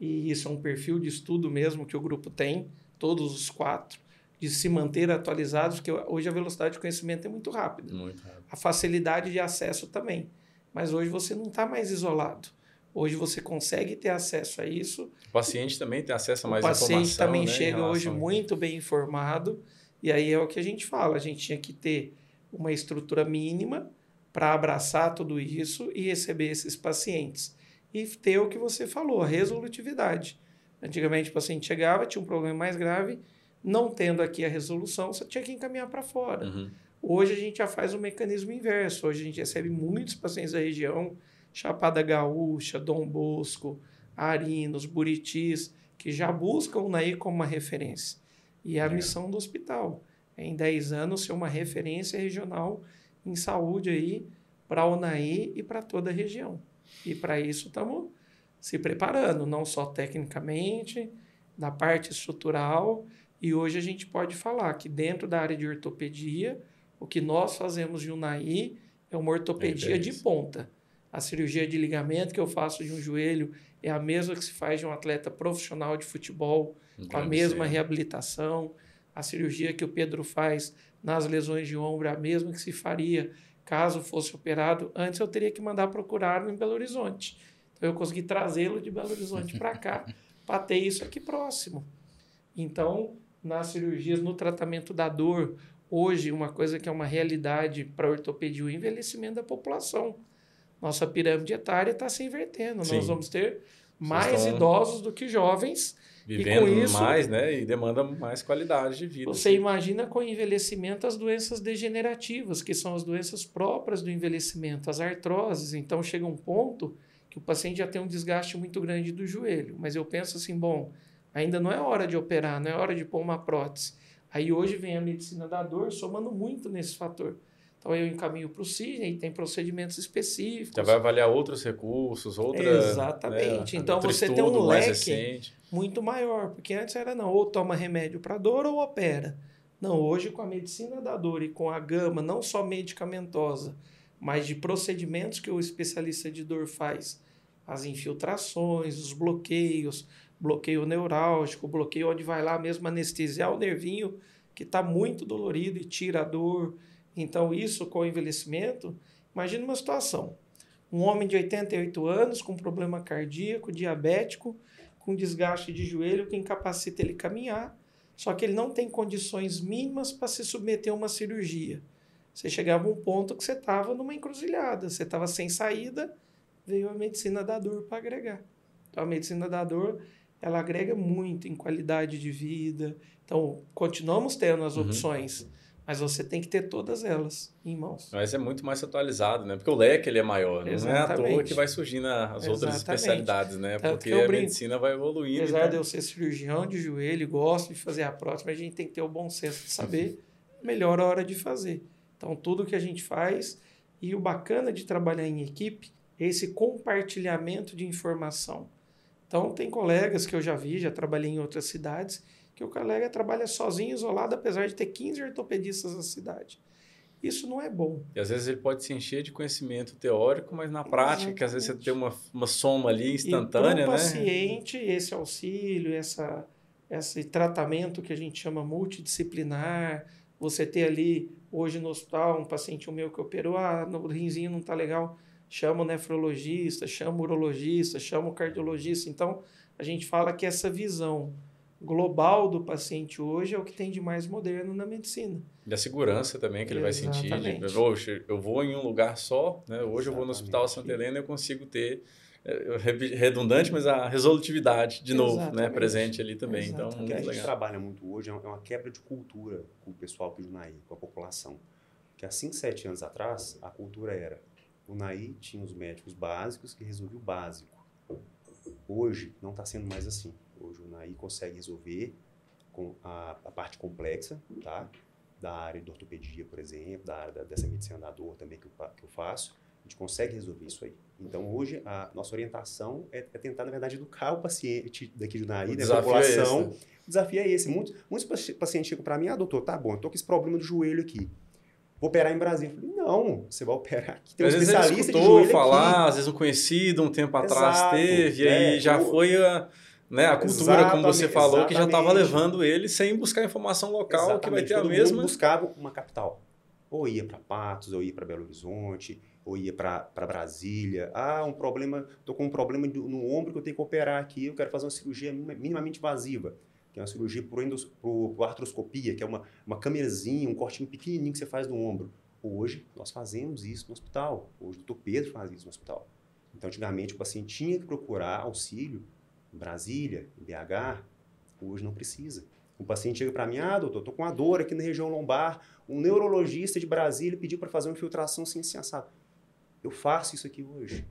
E isso é um perfil de estudo mesmo que o grupo tem, todos os quatro, de se manter atualizados, porque hoje a velocidade de conhecimento é muito rápida. Muito rápido. A facilidade de acesso também. Mas hoje você não está mais isolado. Hoje você consegue ter acesso a isso. O paciente também tem acesso a mais o paciente informação. também né, chega hoje a- muito bem informado. E aí é o que a gente fala. A gente tinha que ter uma estrutura mínima para abraçar tudo isso e receber esses pacientes. E ter o que você falou, a resolutividade. Antigamente o paciente chegava, tinha um problema mais grave, não tendo aqui a resolução, você tinha que encaminhar para fora. Uhum. Hoje a gente já faz o mecanismo inverso. Hoje a gente recebe muitos pacientes da região, Chapada Gaúcha, Dom Bosco, Arinos, Buritis, que já buscam o UNAI como uma referência. E é a É. missão do hospital. É em 10 anos ser uma referência regional em saúde aí para a UNAI e para toda a região. E para isso estamos se preparando, não só tecnicamente, na parte estrutural. E hoje a gente pode falar que dentro da área de ortopedia, o que nós fazemos de UNAI é uma ortopedia de Referência. ponta. A cirurgia de ligamento que eu faço de um joelho é a mesma que se faz de um atleta profissional de futebol, com a mesma reabilitação. A cirurgia que o Pedro faz nas lesões de ombro é a mesma que se faria caso fosse operado. Antes eu teria que mandar procurar em Belo Horizonte. Então eu consegui trazê-lo de Belo Horizonte para cá [laughs] para ter isso aqui próximo. Então, nas cirurgias, no tratamento da dor, hoje uma coisa que é uma realidade para a ortopedia, o envelhecimento da população. Nossa pirâmide etária está se invertendo. Sim. Nós vamos ter mais idosos do que jovens Vivendo isso- mais, né? E demanda mais qualidade de vida. Você imagina com o envelhecimento as doenças degenerativas, que são as doenças próprias do envelhecimento, as artroses. Então chega um ponto que o paciente já tem um desgaste muito grande do joelho. Mas eu penso assim, bom, ainda não é hora de operar, não é hora de pôr uma prótese. Aí hoje vem a medicina da dor somando muito nesse fator. Então eu encaminho para o Sidney, tem procedimentos específicos. Já vai avaliar outros recursos, outra. Exatamente. né, Então você tem um leque recente. muito maior, porque antes era não, ou toma remédio para dor ou opera. Não, hoje com a medicina da dor e com a gama não só medicamentosa, mas de procedimentos que o especialista de dor faz, as infiltrações, os bloqueios, bloqueio neurálgico, bloqueio onde vai lá mesmo anestesiar o nervinho que está muito dolorido e tira a dor. Então isso com o envelhecimento, imagina uma situação, um homem de 88 anos com problema cardíaco, diabético, com desgaste de joelho que incapacita ele caminhar, só que ele não tem condições mínimas para se submeter a uma cirurgia. Você chegava a um ponto que você estava numa encruzilhada, você estava sem saída, veio a medicina da dor para agregar. Então a medicina da dor, ela agrega muito em qualidade de vida. Então continuamos tendo as Uhum. opções, mas você tem que ter todas elas em mãos. Mas é muito mais atualizado, né? Porque o leque ele é maior. Não é à toa Exatamente. que vai surgindo as outras Exatamente. especialidades, né? Tanto Porque a medicina vai evoluindo. Apesar de então- eu ser cirurgião de joelho, gosto de fazer a prótese, mas a gente tem que ter o bom senso de saber a melhor hora de fazer. Então, tudo que a gente faz, e o bacana de trabalhar em equipe, é esse compartilhamento de informação. Então, tem colegas que eu já vi, já trabalhei em outras cidades, que o colega trabalha sozinho, isolado, apesar de ter 15 ortopedistas na cidade. Isso não é bom. E às vezes ele pode se encher de conhecimento teórico, mas na prática, que às vezes você tem uma, uma soma ali instantânea, e para o né? paciente, esse auxílio, essa, esse tratamento que a gente chama multidisciplinar, você ter ali, hoje no hospital, um paciente meu que operou, ah, no rinzinho não está legal, chama o nefrologista, chama o urologista, chama o cardiologista. Então, a gente fala que essa visão global do paciente hoje é o que tem de mais moderno na medicina. E a segurança também que ele vai sentir. Exatamente. Poxa, eu vou em um lugar só, né? Hoje eu vou no Exatamente. Hospital Santa Helena e eu consigo ter é, re- redundante, mas a resolutividade de novo, né? Exatamente. presente ali também. Então, Exatamente. O que a muito gente legal. trabalha muito hoje é uma quebra de cultura com o pessoal aqui do NAI, com a população. Que há 5, 7 anos atrás, a cultura era o NAI tinha os médicos básicos que resolviam o básico. Hoje não está sendo mais assim. Hoje o NAI consegue resolver com a, a parte complexa, tá? Da área de ortopedia, por exemplo, da área da- dessa medicina da dor também que eu, que eu faço. A gente consegue resolver isso aí. Então, hoje, a nossa orientação é, é tentar, na verdade, educar o paciente daqui do NAI, O da desafio é esse, população, né? o desafio é esse. Muitos, muitos paci- pacientes chegam para mim, ah, doutor, tá bom, eu tô com esse problema do joelho aqui. Vou operar em Brasília. Eu falei, não, você vai operar aqui. Tem um às vezes ele especialista de escutou falar, aqui. às vezes um conhecido um tempo atrás Exato, teve, e é, aí já foi a, né, a cultura, como você Exatamente, falou, que já estava exatamente. levando ele sem buscar informação local, que vai Exatamente, ter a todo mundo mesma. buscava uma capital. Ou ia para Patos, ou ia para Belo Horizonte, ou ia para Brasília. Ah, um problema, tô com um problema no ombro que eu tenho que operar aqui, eu quero fazer uma cirurgia minima- minimamente invasiva, que é uma cirurgia por, endos, por, por artroscopia, que é uma, uma câmerazinha, um cortinho pequenininho que você faz no ombro. Hoje, nós fazemos isso no hospital. Hoje, o doutor Pedro faz isso no hospital. Então, antigamente, o paciente tinha que procurar auxílio em Brasília, em BH. Hoje não precisa. O paciente chega para mim, ah, doutor, estou com uma dor aqui na região lombar. Um neurologista de Brasília pediu para fazer uma infiltração sem assim, assado. Eu faço isso aqui hoje.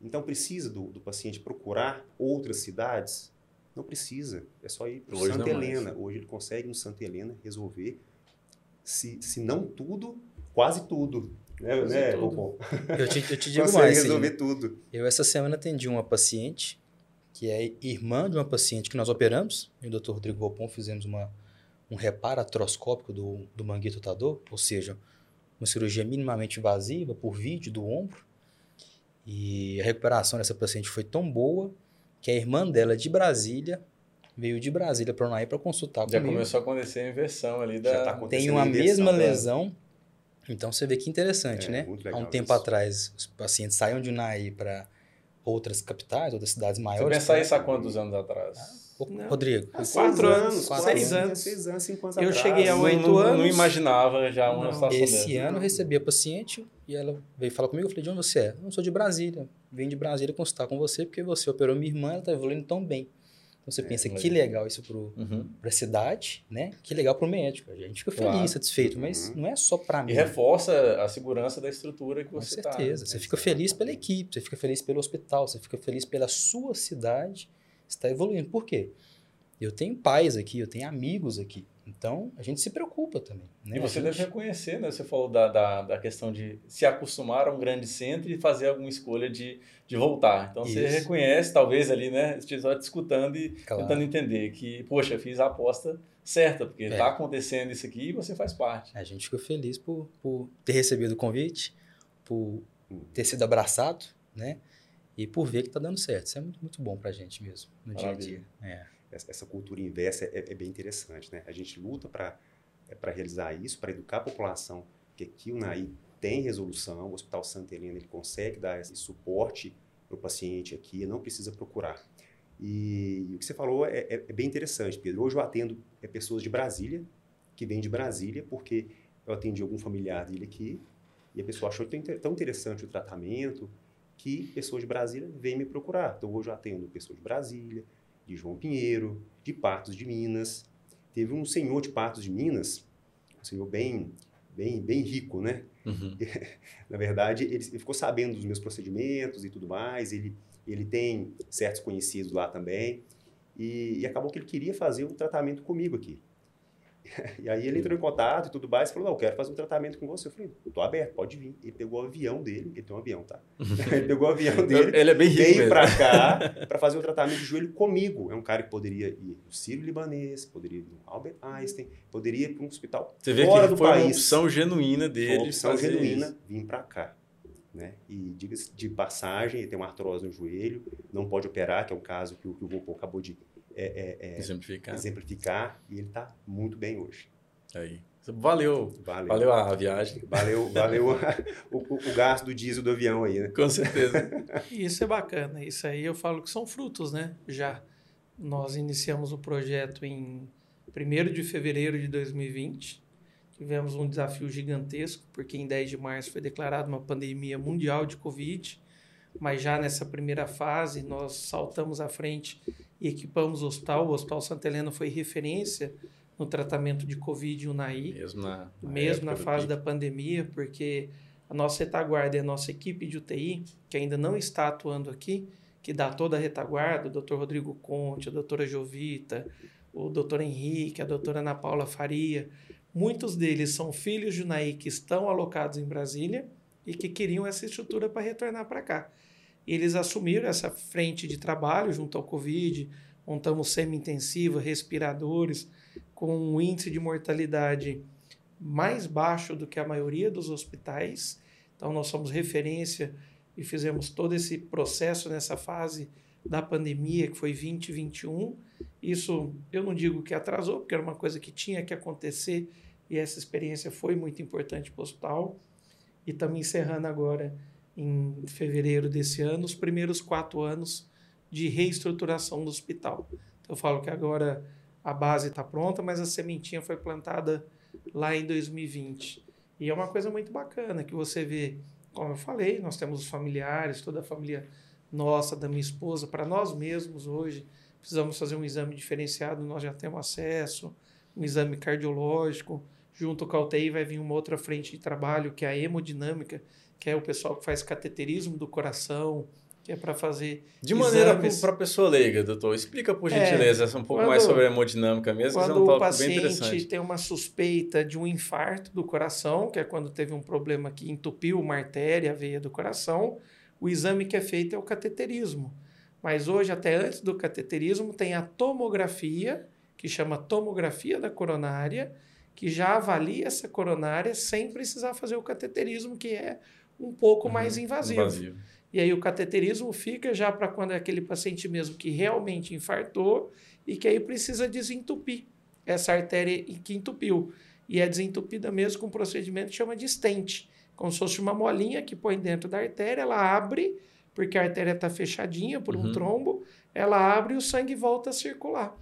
Então, precisa do, do paciente procurar outras cidades? Não precisa. É só ir para Santa mais. Helena. Hoje ele consegue no Santa Helena resolver, se, se não tudo, quase tudo. Né, né tudo. Eu te, eu te digo Consegue mais, resolver Celina. tudo. Eu essa semana atendi uma paciente que é irmã de uma paciente que nós operamos. E o Dr. Rodrigo Vopon fizemos uma, um reparo atroscópico do, do manguito rotador, ou seja, uma cirurgia minimamente invasiva por vídeo do ombro. E a recuperação dessa paciente foi tão boa que a irmã dela de Brasília veio de Brasília para o Unaí para consultar Já comigo. começou a acontecer a inversão ali Já da. tá acontecendo Tem uma mesma lesão. Então você vê que interessante, É, né? Há um tempo isso. atrás, os pacientes saíam de Unaí para outras capitais, outras cidades Você maiores. pensar isso há quantos anos atrás? Ô, Não. Rodrigo, Há Quatro anos, quatro seis anos, anos. Seis anos, cinco anos Eu atrás. cheguei a oito não, anos. Não imaginava já uma Não. situação esse dessa. ano eu recebi a paciente e ela veio falar comigo. Eu falei, de onde você é? Eu não sou de Brasília. Vim de Brasília consultar com você porque você operou minha irmã, ela está evoluindo tão bem. Então você pensa, que legal isso Uhum. para a cidade, né? Que legal para o médico. A gente fica feliz, Claro. satisfeito, mas Uhum. não é só para mim. E reforça a segurança da estrutura que Com você está. certeza. Você fica feliz pela equipe, você fica feliz pelo hospital, você fica feliz pela sua cidade está evoluindo. Por quê? Eu tenho pais aqui, eu tenho amigos aqui. Então, a gente se preocupa também. Né? E você A deve gente- reconhecer, né? Você falou da, da, da questão de se acostumar a um grande centro e fazer alguma escolha de, de voltar. Então você Isso. reconhece, talvez ali, né? Estiver te escutando e Claro. tentando entender que, poxa, fiz a aposta certa, porque É. está acontecendo isso aqui e você faz parte. A gente ficou feliz por, por ter recebido o convite, por ter sido abraçado, né? E por ver que está dando certo. Isso é muito, muito bom para a gente mesmo, no dia a dia. É. Essa, essa cultura inversa é, é bem interessante, né? A gente luta para para realizar isso, para educar a população, que aqui o NAI tem resolução, o Hospital Santa Helena ele consegue dar esse suporte para o paciente aqui, não precisa procurar. E, o que você falou é, é- é bem interessante, Pedro. Hoje eu atendo é, pessoas de Brasília, que vêm de Brasília, porque eu atendi algum familiar dele aqui, e a pessoa achou tão interessante o tratamento, que pessoas de Brasília vêm me procurar. Então hoje eu atendo pessoas de Brasília, de João Pinheiro, de Patos de Minas. Teve um senhor de Patos de Minas, um senhor bem, bem, bem rico, né? Uhum. [laughs] Na verdade, ele, ele ficou sabendo dos meus procedimentos e tudo mais. Ele, ele tem certos conhecidos lá também. E, e acabou que ele queria fazer um tratamento comigo aqui. [laughs] E aí ele entrou em contato e tudo mais e falou, não, eu quero fazer um tratamento com você. Eu falei, tô aberto, pode vir. Ele pegou o avião dele, ele tem um avião, tá? [laughs] ele pegou o avião dele, Ele é bem rico veio pra cá [laughs] para fazer o tratamento de joelho comigo. É um cara que poderia ir no Sírio Libanês, poderia ir no Albert Einstein, poderia ir para um hospital Você vê fora que do foi uma país. opção genuína Foi dele. uma opção genuína isso. vir para cá. Né? E diga-se de passagem, ele tem uma artrose no joelho, não pode operar, que é um caso que o, que o acabou de é, é, é, Exemplificar. exemplificar, e ele está muito bem hoje. Aí. Valeu. Valeu. Valeu a viagem. Valeu, valeu o, o- o gasto do diesel do avião aí, né? Com certeza. [laughs] Isso é bacana. Isso aí eu falo que são frutos, né? Já. Nós iniciamos o projeto em 1 de fevereiro de 2020. Tivemos um desafio gigantesco, porque em 10 de março foi declarada uma pandemia mundial de Covid. Mas já nessa primeira fase, nós saltamos à frente e equipamos o hospital. O Hospital Santa Helena foi referência no tratamento de Covid e UNAI Mesmo na, na mesmo na fase da pandemia, porque a nossa retaguarda e a nossa equipe de UTI, que ainda não está atuando aqui, que dá toda a retaguarda, o Dr. Rodrigo Conte, a doutora Jovita, o Dr. Henrique, a doutora Ana Paula Faria, muitos deles são filhos de UNAI que estão alocados em Brasília e que queriam essa estrutura para retornar para cá. E eles assumiram essa frente de trabalho junto ao Covid, montamos semi-intensiva, respiradores, com um índice de mortalidade mais baixo do que a maioria dos hospitais. Então, nós somos referência e fizemos todo esse processo nessa fase da pandemia, que foi 2021. Isso eu não digo que atrasou, porque era uma coisa que tinha que acontecer e essa experiência foi muito importante para o hospital. E estamos encerrando agora, em fevereiro desse ano, os primeiros quatro anos de reestruturação do hospital. Então, eu falo que agora a base está pronta, mas a sementinha foi plantada lá em 2020. E é uma coisa muito bacana que você vê, como eu falei, nós temos os familiares, toda a família nossa, da minha esposa, para nós mesmos hoje, precisamos fazer um exame diferenciado, nós já temos acesso, um exame cardiológico, junto com a UTI vai vir uma outra frente de trabalho, que é a hemodinâmica, que é o pessoal que faz cateterismo do coração, que é para fazer. De maneira para a pessoa leiga, doutor, explica por é, gentileza é, um pouco quando, mais sobre a hemodinâmica mesmo. Quando é um o paciente tem uma suspeita de um infarto do coração, que é quando teve um problema que entupiu uma artéria, a veia do coração, o exame que é feito é o cateterismo. Mas hoje, até antes do cateterismo, tem a tomografia, que chama tomografia da coronária, que já avalia essa coronária sem precisar fazer o cateterismo, que é um pouco uhum, mais invasivo. invasivo. E aí o cateterismo fica já para quando é aquele paciente mesmo que realmente infartou e que aí precisa desentupir essa artéria que entupiu. E é desentupida mesmo com um procedimento que chama de stent, como se fosse uma molinha que põe dentro da artéria, ela abre, porque a artéria está fechadinha por um uhum. trombo, ela abre e o sangue volta a circular.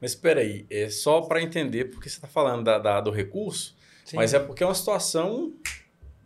Mas espera aí, é só para entender porque você está falando da, da, do recurso, Sim. mas é porque é uma situação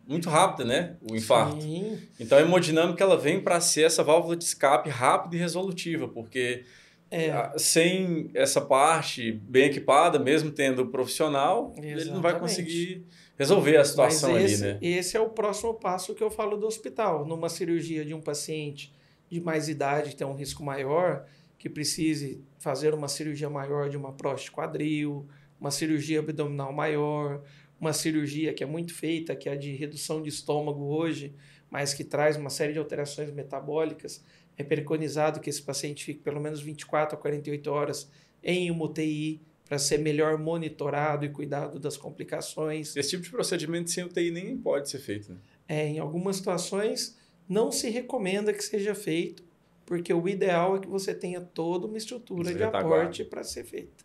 muito rápida, né? O infarto. Sim. Então a hemodinâmica ela vem para ser essa válvula de escape rápida e resolutiva, porque é. sem essa parte bem equipada, mesmo tendo profissional, Exatamente. ele não vai conseguir resolver a situação esse, ali, né? Esse é o próximo passo que eu falo do hospital. Numa cirurgia de um paciente de mais idade, que tem um risco maior, que precise fazer uma cirurgia maior de uma próstata quadril, uma cirurgia abdominal maior, uma cirurgia que é muito feita, que é a de redução de estômago hoje, mas que traz uma série de alterações metabólicas. É preconizado que esse paciente fique pelo menos 24 a 48 horas em uma UTI para ser melhor monitorado e cuidado das complicações. Esse tipo de procedimento sem UTI nem pode ser feito. Né? É, em algumas situações não se recomenda que seja feito, porque o ideal é que você tenha toda uma estrutura de aporte para ser feita.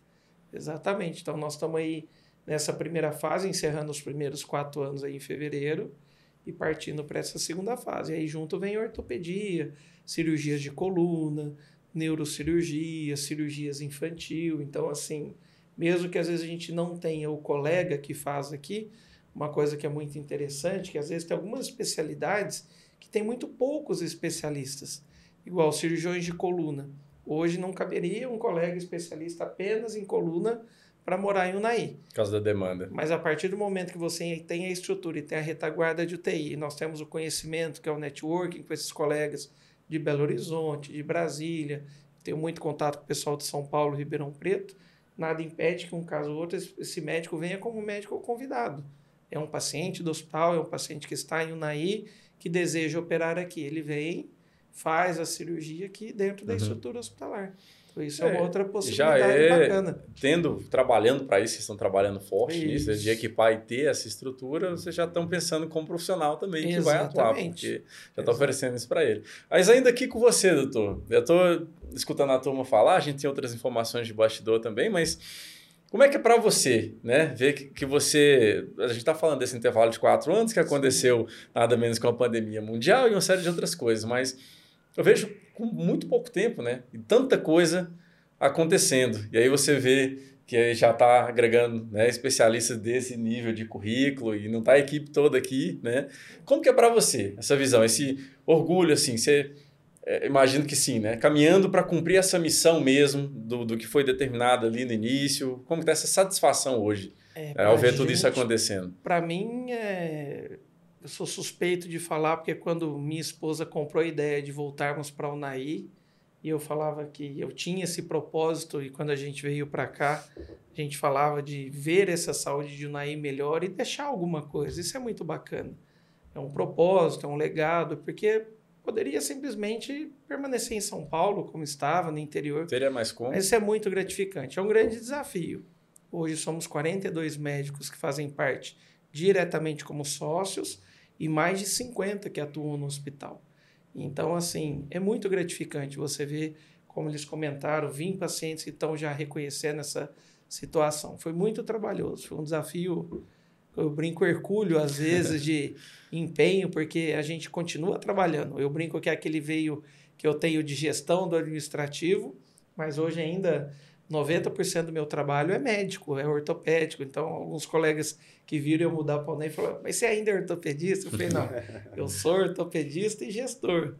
Exatamente. Então, nós estamos aí nessa primeira fase, encerrando os primeiros quatro anos aí em fevereiro e partindo para essa segunda fase. Aí junto vem ortopedia, cirurgias de coluna, neurocirurgia, cirurgias infantil. Então, assim, mesmo que às vezes a gente não tenha o colega que faz aqui, uma coisa que é muito interessante, que às vezes tem algumas especialidades que tem muito poucos especialistas igual cirurgiões de coluna. Hoje não caberia um colega especialista apenas em coluna para morar em Unai. Por causa da demanda. Mas a partir do momento que você tem a estrutura e tem a retaguarda de UTI, nós temos o conhecimento, que é o networking com esses colegas de Belo Horizonte, de Brasília, tenho muito contato com o pessoal de São Paulo, Ribeirão Preto, nada impede que um caso ou outro esse médico venha como médico convidado. É um paciente do hospital, é um paciente que está em Unai, que deseja operar aqui. Ele vem, faz a cirurgia aqui dentro da uhum. estrutura hospitalar. Isso é, é uma outra possibilidade já é, bacana. Tendo, trabalhando para isso, vocês estão trabalhando forte isso. nisso, de equipar e ter essa estrutura, vocês já estão pensando como profissional também que vai atuar, porque já está oferecendo isso para ele. Mas ainda aqui com você, doutor, eu estou escutando a turma falar, a gente tem outras informações de bastidor também, mas como é que é para você, né? Ver que, que você. A gente está falando desse intervalo de quatro anos que aconteceu nada menos que uma pandemia mundial e uma série de outras coisas, mas eu vejo com muito pouco tempo, né? E tanta coisa acontecendo. E aí você vê que já está agregando né, especialistas desse nível de currículo e não está a equipe toda aqui, né? Como que é para você essa visão, esse orgulho, assim, você... É, imagino que sim, né? Caminhando para cumprir essa missão mesmo do, do que foi determinado ali no início. Como está essa satisfação hoje é, é ao ver gente, tudo isso acontecendo? Para mim, é, eu sou suspeito de falar, porque quando minha esposa comprou a ideia de voltarmos para o Unaí, e eu falava que eu tinha esse propósito, e quando a gente veio para cá, a gente falava de ver essa saúde de Unaí melhor e deixar alguma coisa. Isso é muito bacana. É um propósito, é um legado, porque poderia simplesmente permanecer em São Paulo, como estava, no interior. Seria mais. Mas isso é muito gratificante. É um grande desafio. Hoje somos 42 médicos que fazem parte diretamente como sócios e mais de 50 que atuam no hospital. Então, assim, é muito gratificante você ver, como eles comentaram, 20 pacientes que estão já reconhecendo essa situação. Foi muito trabalhoso, foi um desafio, eu brinco hercúleo às vezes de [laughs] empenho, porque a gente continua trabalhando. Eu brinco que é aquele veio que eu tenho de gestão do administrativo, mas hoje ainda 90% do meu trabalho é médico, é ortopédico. Então, alguns colegas que viram eu mudar para o NEM falaram, mas você ainda é ortopedista? Eu falei, não, eu sou ortopedista e gestor.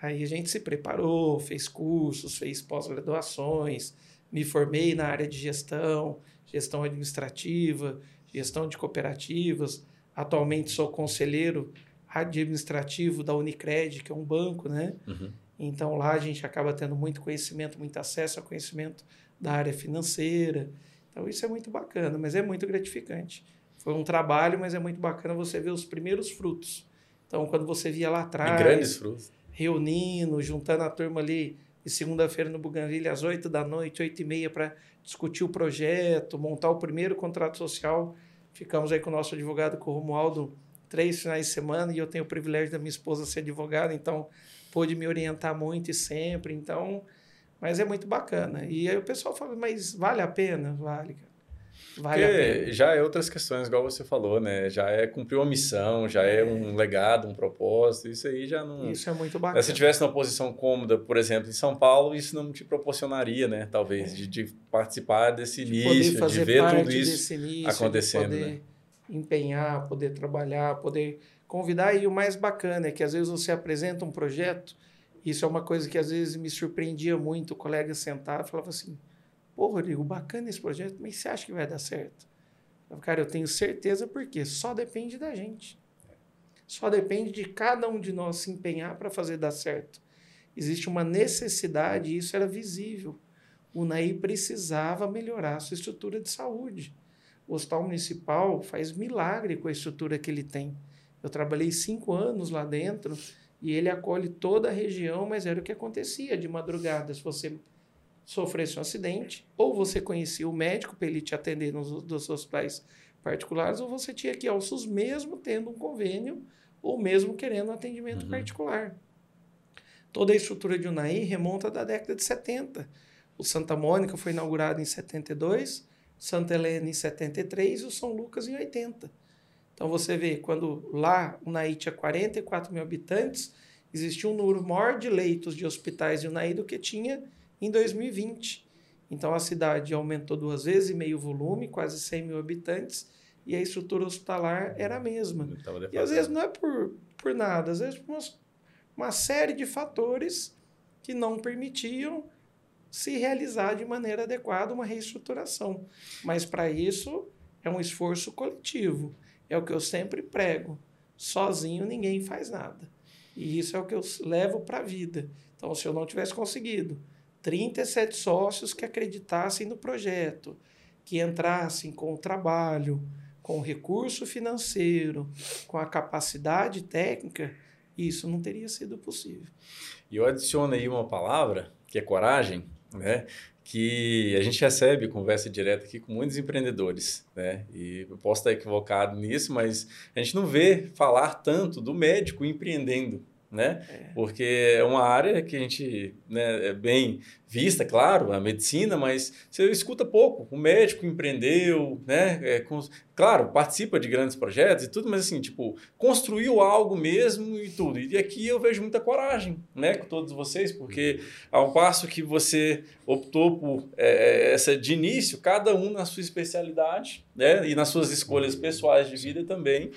Aí a gente se preparou, fez cursos, fez pós-graduações, me formei na área de gestão, gestão administrativa, gestão de cooperativas. Atualmente sou conselheiro administrativo da Unicred, que é um banco, né? Uhum. Então lá a gente acaba tendo muito conhecimento, muito acesso a conhecimento da área financeira. Então isso é muito bacana, mas é muito gratificante. Foi um trabalho, mas é muito bacana você ver os primeiros frutos. Então quando você via lá atrás, e grandes frutos, reunindo, juntando a turma ali de segunda-feira no Buganville às 8 da noite, 8 e meia para discutir o projeto, montar o primeiro contrato social. Ficamos aí com o nosso advogado, com o Romualdo, três finais de semana e eu tenho o privilégio da minha esposa ser advogada, então pôde me orientar muito e sempre. Então, mas é muito bacana. E aí o pessoal fala, mas vale a pena? Vale, cara. Vale Porque a pena. já é outras questões, igual você falou, né? Já é cumprir uma missão, já é, é um legado, um propósito. Isso aí já não. Isso é muito bacana. Se tivesse numa posição cômoda, por exemplo, em São Paulo, isso não te proporcionaria, né? Talvez, é. de, de, participar desse de início, de ver tudo isso início, acontecendo. De poder né? empenhar, poder trabalhar, poder convidar. E o mais bacana é que às vezes você apresenta um projeto isso é uma coisa que às vezes me surpreendia muito. O colega sentava e falava assim: Pô, Rodrigo, bacana esse projeto, mas você acha que vai dar certo? Eu, cara, eu tenho certeza porque só depende da gente. Só depende de cada um de nós se empenhar para fazer dar certo. Existe uma necessidade, e isso era visível. O NAI precisava melhorar a sua estrutura de saúde. O Hospital Municipal faz milagre com a estrutura que ele tem. Eu trabalhei cinco anos lá dentro e ele acolhe toda a região, mas era o que acontecia de madrugada. Se você sofresse um acidente, ou você conhecia o médico para ele te atender nos dos hospitais particulares, ou você tinha que ir ao SUS mesmo tendo um convênio, ou mesmo querendo um atendimento uhum. particular. Toda a estrutura de Unai remonta da década de 70. O Santa Mônica foi inaugurado em 72, Santa Helena em 73 e o São Lucas em 80. Então você vê, quando lá o Naí tinha 44 mil habitantes, existia um número maior de leitos de hospitais de Unaí do que tinha em 2020. Então a cidade aumentou duas vezes e meio volume, quase 100 mil habitantes, e a estrutura hospitalar era a mesma. E às vezes não é por, por nada, às vezes por uma, uma série de fatores que não permitiam se realizar de maneira adequada uma reestruturação. Mas para isso é um esforço coletivo. É o que eu sempre prego. Sozinho ninguém faz nada. E isso é o que eu levo para a vida. Então, se eu não tivesse conseguido 37 sócios que acreditassem no projeto, que entrassem com o trabalho, com o recurso financeiro, com a capacidade técnica, isso não teria sido possível. E eu adiciono aí uma palavra, que é coragem, né? Que a gente recebe conversa direta aqui com muitos empreendedores, né? E eu posso estar equivocado nisso, mas a gente não vê falar tanto do médico empreendendo, né? É. Porque é uma área que a gente né, é bem vista, claro, a medicina, mas você escuta pouco. O médico empreendeu, né? É, claro, participa de grandes projetos e tudo, mas assim, tipo, construiu algo mesmo e tudo. E aqui eu vejo muita coragem, né, com todos vocês, porque ao passo que você optou por é, é essa de início, cada um na sua especialidade, né? E nas suas escolhas pessoais de vida também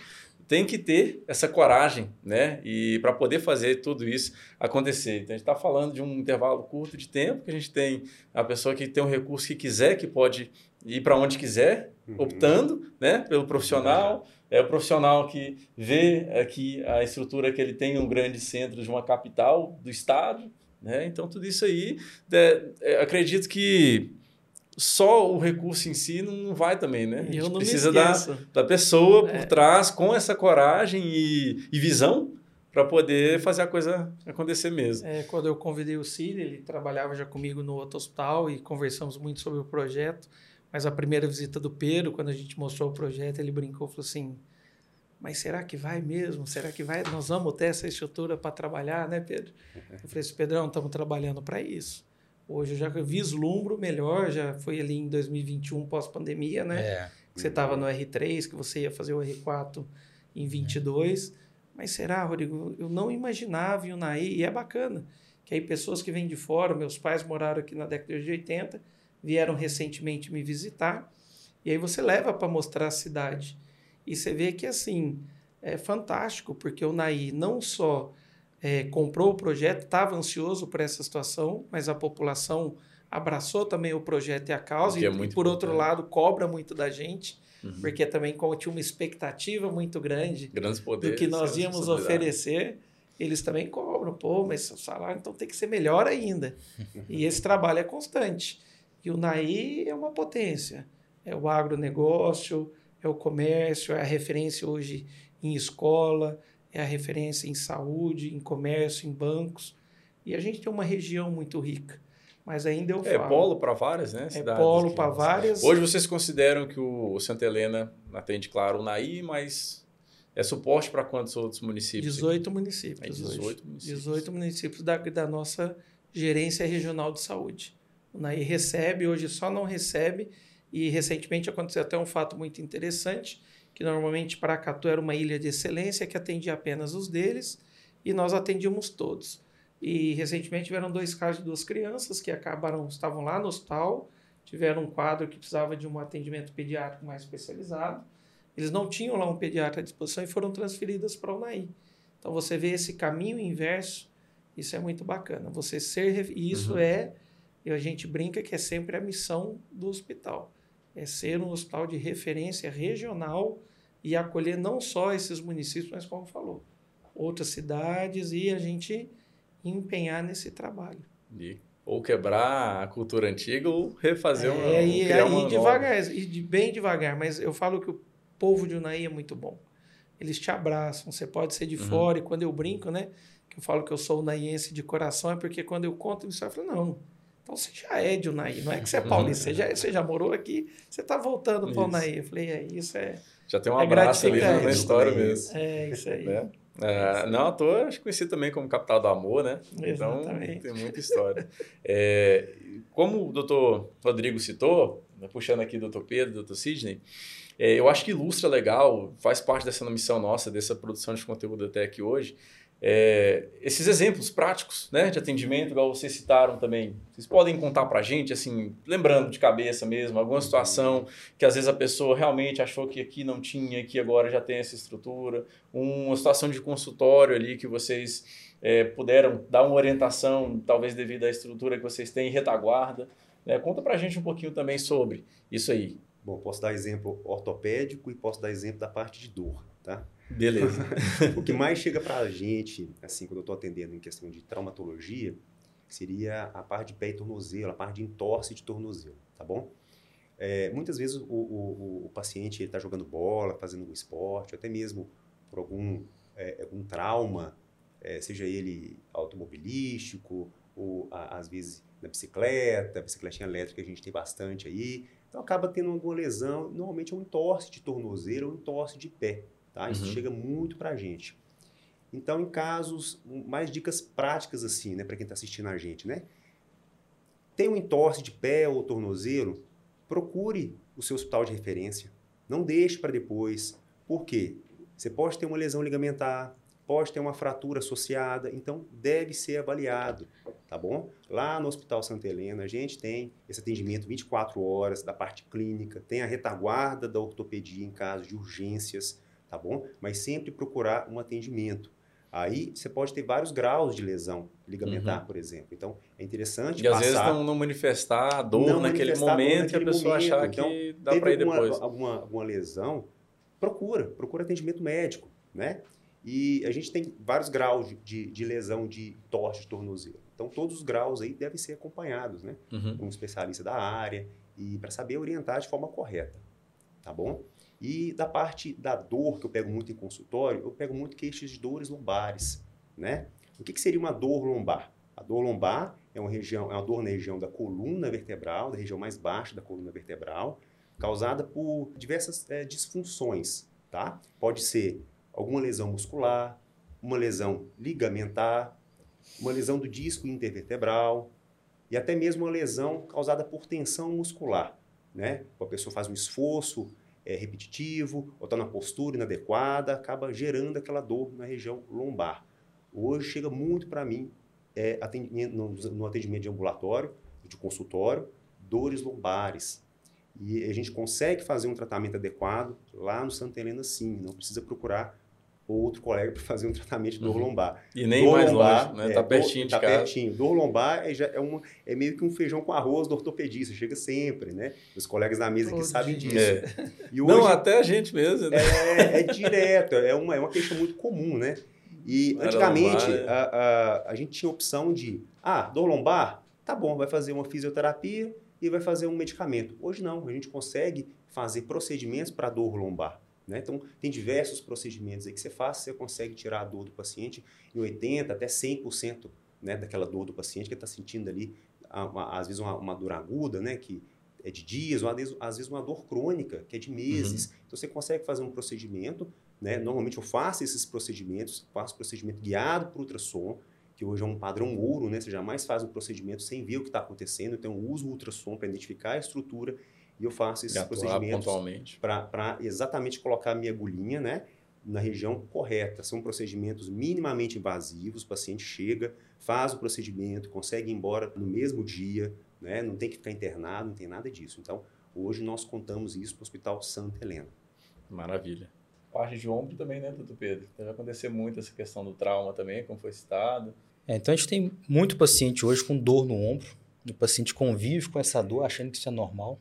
tem que ter essa coragem, né? E para poder fazer tudo isso acontecer. Então a gente está falando de um intervalo curto de tempo que a gente tem a pessoa que tem um recurso que quiser, que pode ir para onde quiser, uhum. optando, né? Pelo profissional. É o profissional que vê aqui a estrutura que ele tem um grande centro de uma capital do estado, né? Então tudo isso aí, é, é, acredito que só o recurso em si não vai também, né? A gente precisa da, da pessoa é. por trás com essa coragem e, e visão para poder fazer a coisa acontecer mesmo. É, quando eu convidei o Cílio, ele trabalhava já comigo no outro hospital e conversamos muito sobre o projeto. Mas a primeira visita do Pedro, quando a gente mostrou o projeto, ele brincou e falou assim: mas será que vai mesmo? Será que vai? Nós vamos ter essa estrutura para trabalhar, né, Pedro? Eu falei assim, Pedrão, estamos trabalhando para isso. Hoje eu já vislumbro melhor, já foi ali em 2021, pós-pandemia, né? É. Que você estava no R3, que você ia fazer o R4 em 22. Mas será, Rodrigo? Eu não imaginava em Unai, e é bacana, que aí pessoas que vêm de fora, meus pais moraram aqui na década de 80, vieram recentemente me visitar, e aí você leva para mostrar a cidade. E você vê que, assim, é fantástico, porque o Naí não só é, comprou o projeto, estava ansioso por essa situação, mas a população abraçou também o projeto e a causa, é e, muito por outro lado, cobra muito da gente, Uhum. porque também tinha uma expectativa muito grande Grandes do poderes. que nós íamos oferecer, eles também cobram, pô, mas o salário então tem que ser melhor ainda. [laughs] e esse trabalho é constante. E o NAI é uma potência. É o agronegócio, é o comércio, é a referência hoje em escola, é a referência em saúde, em comércio, em bancos. E a gente tem uma região muito rica. Mas ainda eu É falo. polo para várias, né? É polo para várias. Hoje vocês consideram que o Santa Helena atende, claro, o Naí, mas é suporte para quantos outros municípios? 18 municípios. É, hoje. 18 municípios. 18 municípios da, da nossa gerência regional de saúde. O NAI recebe, hoje só não recebe, e recentemente aconteceu até um fato muito interessante, que normalmente Paracatu era uma ilha de excelência que atendia apenas os deles, e nós atendíamos todos. E recentemente tiveram dois casos de duas crianças que acabaram, estavam lá no hospital, tiveram um quadro que precisava de um atendimento pediátrico mais especializado. Eles não tinham lá um pediatra à disposição e foram transferidas para o UNAI. Então você vê esse caminho inverso, isso é muito bacana. Você ser. E isso Uhum. é. E a gente brinca que é sempre a missão do hospital. É ser um hospital de referência regional e acolher não só esses municípios, mas como falou, outras cidades e a gente empenhar nesse trabalho. E- ou quebrar a cultura antiga ou refazer uma. é, e criar aí uma nova. devagar, e de- bem devagar, mas eu falo que o povo de Unai é muito bom. Eles te abraçam, você pode ser de Uhum. fora, e quando eu brinco, né, que eu falo que eu sou unaiense de coração, é porque quando eu conto isso, eu falo, não, então você já é de Unai, não é que você é paulista, você, já, é- você já morou aqui, você está voltando para. Unai. Eu falei, é, isso é, Já tem um É abraço ali na história mesmo. é isso aí. né? É, não à toa, acho conhecido também como capital do amor, né? Exatamente. Então, tem muita história. É, como o doutor Rodrigo citou, né, puxando aqui o doutor Pedro, doutor Sidney, é, eu acho que ilustra legal, faz parte dessa missão nossa, dessa produção de conteúdo até aqui hoje, é, esses exemplos práticos né, de atendimento, igual vocês citaram também. Vocês podem contar pra gente, assim, lembrando de cabeça mesmo, alguma situação que às vezes a pessoa realmente achou que aqui não tinha, que agora já tem essa estrutura, uma situação de consultório ali que vocês é, puderam dar uma orientação, talvez devido à estrutura que vocês têm em retaguarda. Né? Conta pra gente um pouquinho também sobre isso aí. Bom, posso dar exemplo ortopédico e posso dar exemplo da parte de dor, tá? Beleza. [laughs] O que mais chega para a gente, assim, quando eu estou atendendo em questão de traumatologia, seria a parte de pé e tornozelo, a parte de entorse de tornozelo, tá bom? É, muitas vezes o, o, o paciente está jogando bola, fazendo um esporte, até mesmo por algum, é, algum trauma, é, seja ele automobilístico ou a- às vezes na bicicleta, bicicletinha elétrica a gente tem bastante aí, então acaba tendo alguma lesão, normalmente é um entorse de tornozelo ou um entorse de pé, tá? Isso Uhum. chega muito pra gente. Então, em casos, mais dicas práticas assim, né, para quem está assistindo a gente, né? Tem um entorse de pé ou tornozelo, procure o seu hospital de referência. Não deixe para depois. Por quê? Você pode ter uma lesão ligamentar, pode ter uma fratura associada, então deve ser avaliado, tá bom? Lá no Hospital Santa Helena, a gente tem esse atendimento 24 horas da parte clínica, tem a retaguarda da ortopedia em caso de urgências, tá bom? Mas sempre procurar um atendimento. Aí você pode ter vários graus de lesão ligamentar, por exemplo. Então é interessante E às passar. vezes não, não manifestar a dor Não naquele manifestar momento e a naquele pessoa momento. achar Então, que dá para ir alguma, depois. alguma, alguma lesão, procura, procura atendimento médico, né? E a gente tem vários graus de, de, de lesão de torte de tornozelo. Então, todos os graus aí devem ser acompanhados, né? Uhum. Com um especialista da área e para saber orientar de forma correta, tá bom? E da parte da dor, que eu pego muito em consultório, eu pego muito queixas de dores lombares, né? O que, que seria uma dor lombar? A dor lombar é uma, região, é uma dor na região da coluna vertebral, da região mais baixa da coluna vertebral, causada por diversas eh, disfunções, tá? Pode ser alguma lesão muscular, uma lesão ligamentar, uma lesão do disco intervertebral e até mesmo uma lesão causada por tensão muscular, né? A pessoa faz um esforço é, repetitivo ou está na postura inadequada, acaba gerando aquela dor na região lombar. Hoje chega muito para mim é, atendimento, no, no atendimento de ambulatório, de consultório, dores lombares. E a gente consegue fazer um tratamento adequado lá no Santa Helena, sim. Não precisa procurar outro colega para fazer um tratamento de dor uhum. lombar. E nem dor mais lombar, longe, né? Tá é, pertinho dor, de tá casa. pertinho. Dor lombar é, já, é, uma, é meio que um feijão com arroz do ortopedista, chega sempre, né? Os colegas da mesa aqui sabem disso. É. E hoje, Não, até a gente mesmo, né? É, é direto, é uma, é uma queixa muito comum, né? E antigamente lombar, é. a, a, a gente tinha a opção de, ah, dor lombar, tá bom, vai fazer uma fisioterapia e vai fazer um medicamento. Hoje não, a gente consegue fazer procedimentos para dor lombar. Né? Então, tem diversos procedimentos aí que você faz, você consegue tirar a dor do paciente em 80% até 100% né, daquela dor do paciente que está sentindo ali, às vezes, uma, uma, dor aguda, né, que é de dias, ou às vezes, às vezes uma dor crônica, que é de meses. Uhum. Então, você consegue fazer um procedimento. Né? Normalmente, eu faço esses procedimentos, faço procedimento guiado por ultrassom, que hoje é um padrão ouro, né? Você jamais faz um procedimento sem ver o que está acontecendo. Então, eu uso o ultrassom para identificar a estrutura e eu faço esses procedimentos para exatamente colocar a minha agulhinha, né? Na região correta. São procedimentos minimamente invasivos. O paciente chega, faz o procedimento, consegue ir embora no mesmo dia, né? Não tem que ficar internado, não tem nada disso. Então, hoje nós contamos isso para o Hospital Santa Helena. Maravilha. Parte de ombro também, né, doutor Pedro? Deve acontecer muito essa questão do trauma também, como foi citado. É, então, a gente tem muito paciente hoje com dor no ombro. O paciente convive com essa dor achando que isso é normal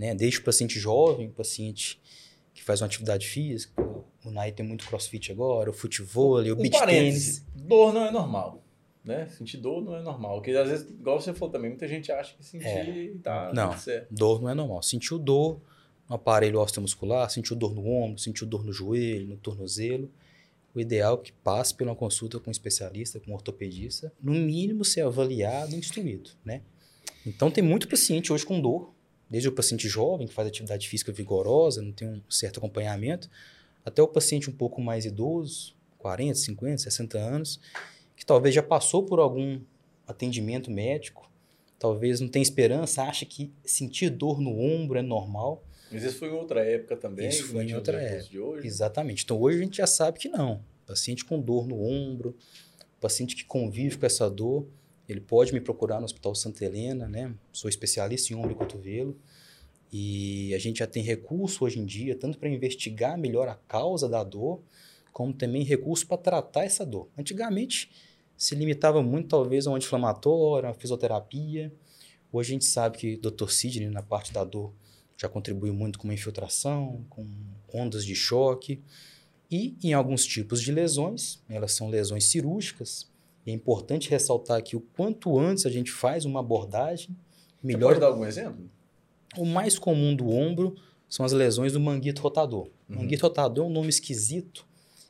né? Desde o paciente jovem, o paciente que faz uma atividade física, o Nai tem muito crossfit agora, o futebol, o beach tênis. Dor não é normal. Né? Sentir dor não é normal. Porque às vezes, igual você falou também, muita gente acha que sentir é. tá. Não, dor não é normal. Sentiu dor no aparelho osteomuscular, sentiu dor no ombro, sentiu dor no joelho, no tornozelo. O ideal é que passe por uma consulta com um especialista, com um ortopedista, no mínimo ser avaliado e instruído, né? Então tem muito paciente hoje com dor, desde o paciente jovem, que faz atividade física vigorosa, não tem um certo acompanhamento, até o paciente um pouco mais idoso, 40, 50, 60 anos, que talvez já passou por algum atendimento médico, talvez não tem esperança, acha que sentir dor no ombro é normal. Mas isso foi em outra época também? Isso foi em outra época. Exatamente. Então hoje a gente já sabe que não. Paciente com dor no ombro, paciente que convive com essa dor, ele pode me procurar no Hospital Santa Helena, né? Sou especialista em ombro e cotovelo. E a gente já tem recurso hoje em dia, tanto para investigar melhor a causa da dor, como também recurso para tratar essa dor. Antigamente se limitava muito, talvez, a um anti-inflamatório, a fisioterapia. Hoje a gente sabe que o Dr. Sidney, na parte da dor, já contribuiu muito com uma infiltração, com ondas de choque. E em alguns tipos de lesões, elas são lesões cirúrgicas, é importante ressaltar que o quanto antes a gente faz uma abordagem, melhor. Você pode dar algum exemplo? O mais comum do ombro são as lesões do manguito rotador. Uhum. Manguito rotador é um nome esquisito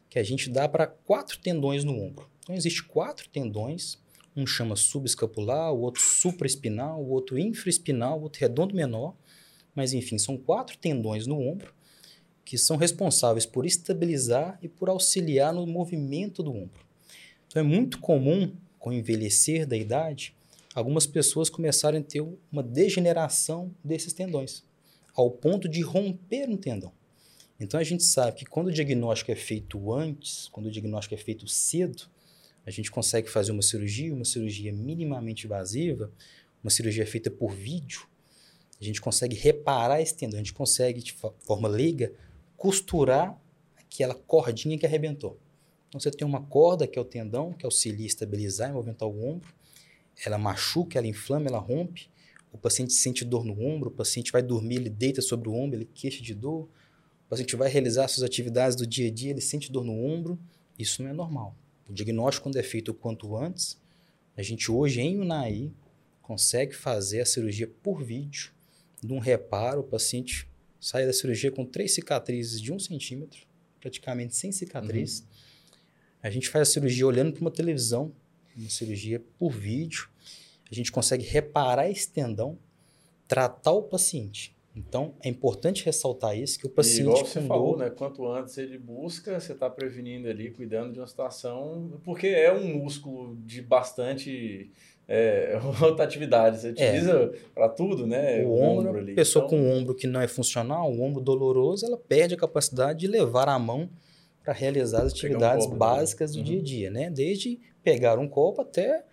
que a gente dá para quatro tendões no ombro. Então, existe quatro tendões, um chama subescapular, o outro supraespinal, o outro infraespinal, o outro redondo menor. Mas, enfim, são quatro tendões no ombro que são responsáveis por estabilizar e por auxiliar no movimento do ombro. Então é muito comum, com o envelhecer da idade, algumas pessoas começarem a ter uma degeneração desses tendões, ao ponto de romper um tendão. Então a gente sabe que quando o diagnóstico é feito antes, quando o diagnóstico é feito cedo, a gente consegue fazer uma cirurgia, uma cirurgia minimamente invasiva, uma cirurgia feita por vídeo, a gente consegue reparar esse tendão, a gente consegue, de forma leiga, costurar aquela cordinha que arrebentou. Então você tem uma corda que é o tendão, que auxilia a estabilizar e movimentar o ombro. Ela machuca, ela inflama, ela rompe. O paciente sente dor no ombro, o paciente vai dormir, ele deita sobre o ombro, ele queixa de dor. O paciente vai realizar suas atividades do dia a dia, ele sente dor no ombro. Isso não é normal. O diagnóstico, quando é feito o quanto antes, a gente hoje em UNAI consegue fazer a cirurgia por vídeo, de um reparo, o paciente sai da cirurgia com três cicatrizes de um centímetro, praticamente sem cicatriz. Uhum. A gente faz a cirurgia olhando para uma televisão, uma cirurgia por vídeo. A gente consegue reparar esse tendão, tratar o paciente Então, é importante ressaltar isso, que o E paciente igual você falou, dor... né? Quanto antes ele busca, você está prevenindo ali, cuidando de uma situação, porque é um músculo de bastante é, [laughs] rotatividade. Você utiliza para tudo, né? O ombro, ali. pessoa Então, com o ombro que não é funcional, o ombro doloroso, ela perde a capacidade de levar a mão para realizar as Pegar um atividades copo, né? básicas do Uhum. dia a dia, né? Desde pegar um copo até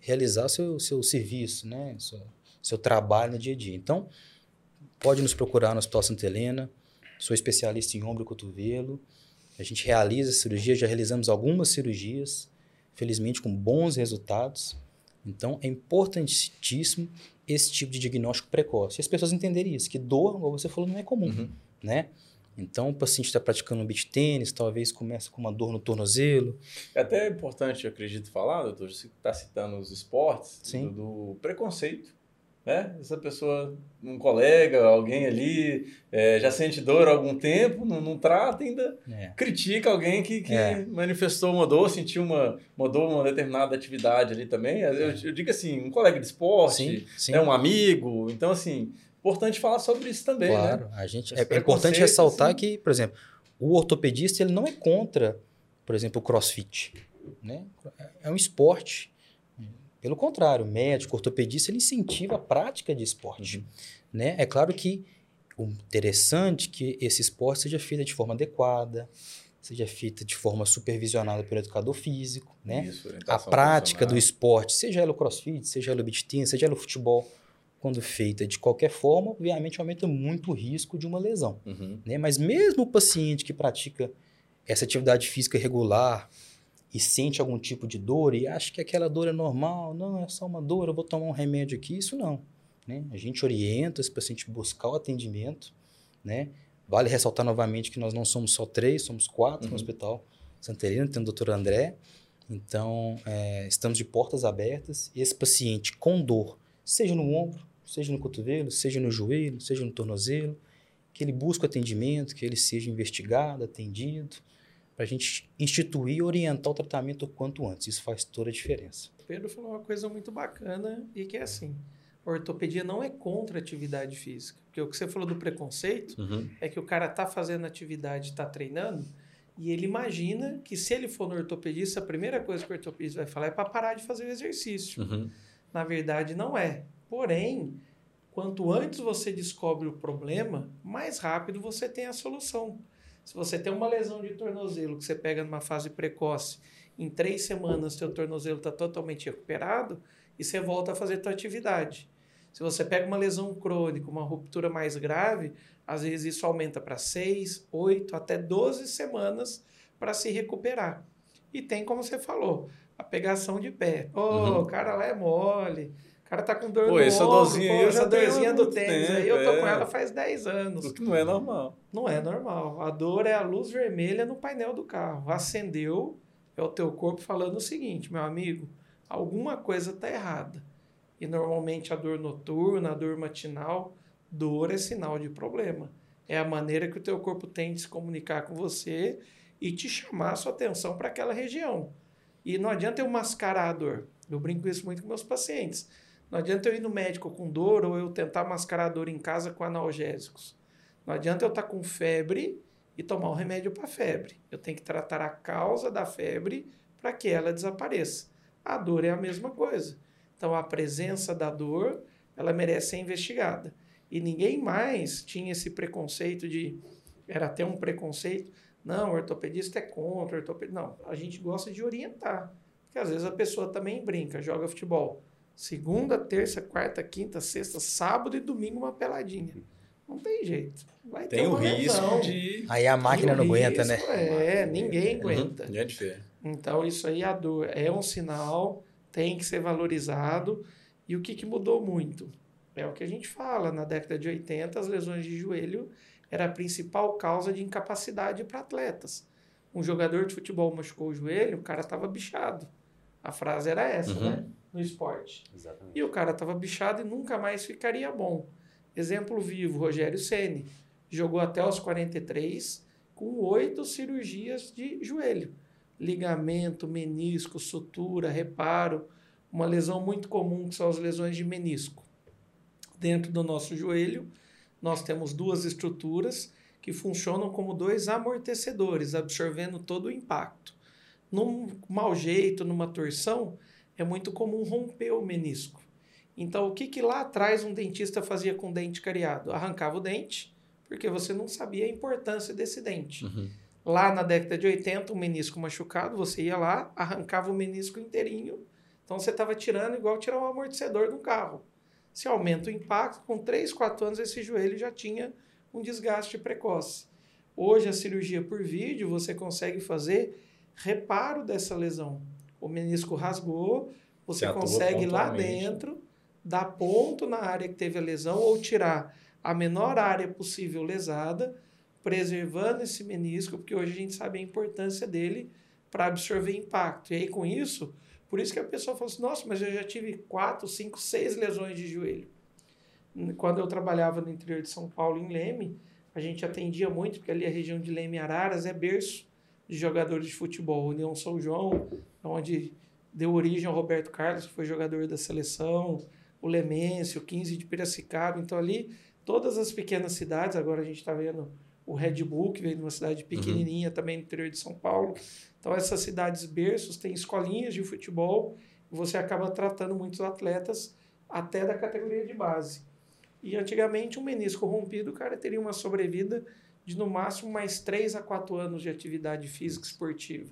realizar seu, seu serviço, né? Seu, seu trabalho no dia a dia. Então, pode nos procurar no Hospital Santa Helena. Sou especialista em ombro e cotovelo. A gente realiza cirurgia, já realizamos algumas cirurgias, felizmente com bons resultados. Então, é importantíssimo esse tipo de diagnóstico precoce. E as pessoas entenderem isso, que dor, como você falou, não é comum, Uhum. né? Então, o paciente está praticando um beach tênis, talvez comece com uma dor no tornozelo. É até importante, eu acredito, falar, doutor, você está citando os esportes, do, do preconceito. Né? Essa pessoa, um colega, alguém ali, é, já sente dor há algum tempo, não, não trata, ainda né? critica alguém que, que É. manifestou uma dor, sentiu uma, uma dor, uma determinada atividade ali também. Eu, eu digo assim, um colega de esporte, Sim, sim. é um amigo. Então, assim, importante falar sobre isso também, né? Claro, a gente, é, é importante ressaltar assim. que, por exemplo, o ortopedista ele não é contra, por exemplo, o crossfit. Né? É um esporte. Pelo contrário, o médico, o ortopedista, ele incentiva a prática de esporte. Uhum. Né? É claro que o interessante é que esse esporte seja feito de forma adequada, seja feita de forma supervisionada pelo educador físico, né? Isso, a prática do esporte, seja ela o crossfit, seja ela o beach tennis, seja ela o futebol, quando feita de qualquer forma, obviamente aumenta muito o risco de uma lesão. Uhum. Né? Mas mesmo o paciente que pratica essa atividade física regular e sente algum tipo de dor e acha que aquela dor é normal, não, é só uma dor, eu vou tomar um remédio aqui, isso não. Né? A gente orienta esse paciente a buscar o atendimento. Né? Vale ressaltar novamente que nós não somos só três, somos quatro Uhum. no Hospital Santa Helena, tem o doutor André. Então, é, estamos de portas abertas. Esse paciente com dor, seja no ombro, seja no cotovelo, seja no joelho, seja no tornozelo, que ele busque o atendimento, que ele seja investigado, atendido, para a gente instituir e orientar o tratamento o quanto antes. Isso faz toda a diferença. O Pedro falou uma coisa muito bacana e que é assim: a ortopedia não é contra a atividade física. Porque o que você falou do preconceito Uhum. é que o cara tá fazendo atividade, tá treinando, e ele imagina que se ele for no ortopedista, a primeira coisa que o ortopedista vai falar é para parar de fazer o exercício. Uhum. Na verdade, não é. Porém, quanto antes você descobre o problema, mais rápido você tem a solução. Se você tem uma lesão de tornozelo que você pega numa fase precoce, em três semanas seu tornozelo está totalmente recuperado e você volta a fazer sua atividade. Se você pega uma lesão crônica, uma ruptura mais grave, às vezes isso aumenta para seis, oito, até 12 semanas para se recuperar. E tem, como você falou, a pegação de pé. Ô, Uhum. o cara lá é mole. O cara tá com dor Pô, no essa ombro, dorzinha aí pô, eu essa dorzinha do muito tênis aí, tempo, eu tô com é. ela faz 10 anos. O que não é normal. Não é normal. A dor é a luz vermelha no painel do carro. Acendeu, é o teu corpo falando o seguinte, meu amigo, alguma coisa tá errada. E normalmente a dor noturna, a dor matinal, dor é sinal de problema. É a maneira que o teu corpo tem de se comunicar com você e te chamar a sua atenção para aquela região. E não adianta eu mascarar a dor. Eu brinco isso muito com meus pacientes. Não adianta eu ir no médico com dor ou eu tentar mascarar a dor em casa com analgésicos. Não adianta eu estar com febre e tomar um remédio para febre. Eu tenho que tratar a causa da febre para que ela desapareça. A dor é a mesma coisa. Então a presença da dor, ela merece ser investigada. E ninguém mais tinha esse preconceito de era até um preconceito, não, o ortopedista é contra, o ortopedista, não, a gente gosta de orientar. Porque às vezes a pessoa também brinca, joga futebol. Segunda, terça, quarta, quinta, sexta, sábado e domingo uma peladinha. Não tem jeito. Vai ter Tem o risco lesão. de. Aí a máquina não aguenta, né? É, ninguém aguenta. Uhum. É diferente. Então, isso aí, a dor é um sinal, tem que ser valorizado. E o que, que mudou muito? É o que a gente fala, na década de 80, as lesões de joelho era a principal causa de incapacidade para atletas. Um jogador de futebol machucou o joelho, o cara estava bichado. A frase era essa, Uhum. né? No esporte. Exatamente. E o cara estava bichado e nunca mais ficaria bom. Exemplo vivo, Rogério Ceni Jogou até os 43 com oito cirurgias de joelho. Ligamento, menisco, sutura, reparo. Uma lesão muito comum que são as lesões de menisco. Dentro do nosso joelho, nós temos duas estruturas que funcionam como dois amortecedores, absorvendo todo o impacto. Num mau jeito, numa torção, é muito comum romper o menisco. Então, o que, que lá atrás um dentista fazia com o dente cariado? Arrancava o dente, porque você não sabia a importância desse dente. Uhum. Lá na década de 80, um menisco machucado, você ia lá, arrancava o menisco inteirinho. Então, você estava tirando igual tirar um amortecedor de um carro. Se aumenta o impacto, com 3, 4 anos esse joelho já tinha um desgaste precoce. Hoje, a cirurgia por vídeo, você consegue fazer reparo dessa lesão. O menisco rasgou, você consegue lá dentro dar ponto na área que teve a lesão ou tirar a menor área possível lesada, preservando esse menisco, porque hoje a gente sabe a importância dele para absorver impacto. E aí, com isso, por isso que a pessoa fala assim: nossa, mas eu já tive quatro, cinco, seis lesões de joelho. Quando eu trabalhava no interior de São Paulo, em Leme, a gente atendia muito, porque ali a região de Leme Araras é berço de jogadores de futebol. União São João, onde deu origem ao Roberto Carlos, que foi jogador da seleção, o Lemêncio, o 15 de Piracicaba. Então, ali, todas as pequenas cidades, agora a gente está vendo o Red Bull, que veio de uma cidade pequenininha uhum. também no interior de São Paulo. Então, essas cidades berços têm escolinhas de futebol e você acaba tratando muitos atletas até da categoria de base. E antigamente, um menisco rompido, o cara teria uma sobrevida de no máximo mais 3 a 4 anos de atividade física esportiva.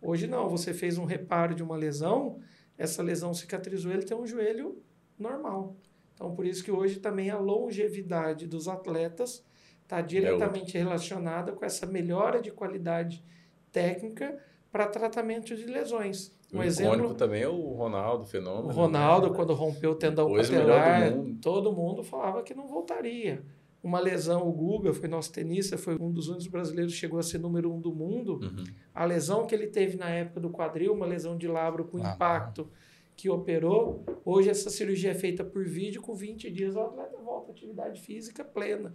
Hoje não, você fez um reparo de uma lesão, essa lesão cicatrizou, ele tem um joelho normal. Então, por isso que hoje também a longevidade dos atletas está diretamente é relacionada com essa melhora de qualidade técnica para tratamento de lesões. Um o exemplo também é o Ronaldo, fenômeno. O Ronaldo, né? quando rompeu o tendão patelar, todo mundo falava que não voltaria. Uma lesão, o Guga foi nosso tenista, foi um dos únicos brasileiros que chegou a ser número um do mundo. Uhum. A lesão que ele teve na época do quadril, uma lesão de labro com ah, impacto, que operou. Hoje essa cirurgia é feita por vídeo, com 20 dias o atleta volta à atividade física plena.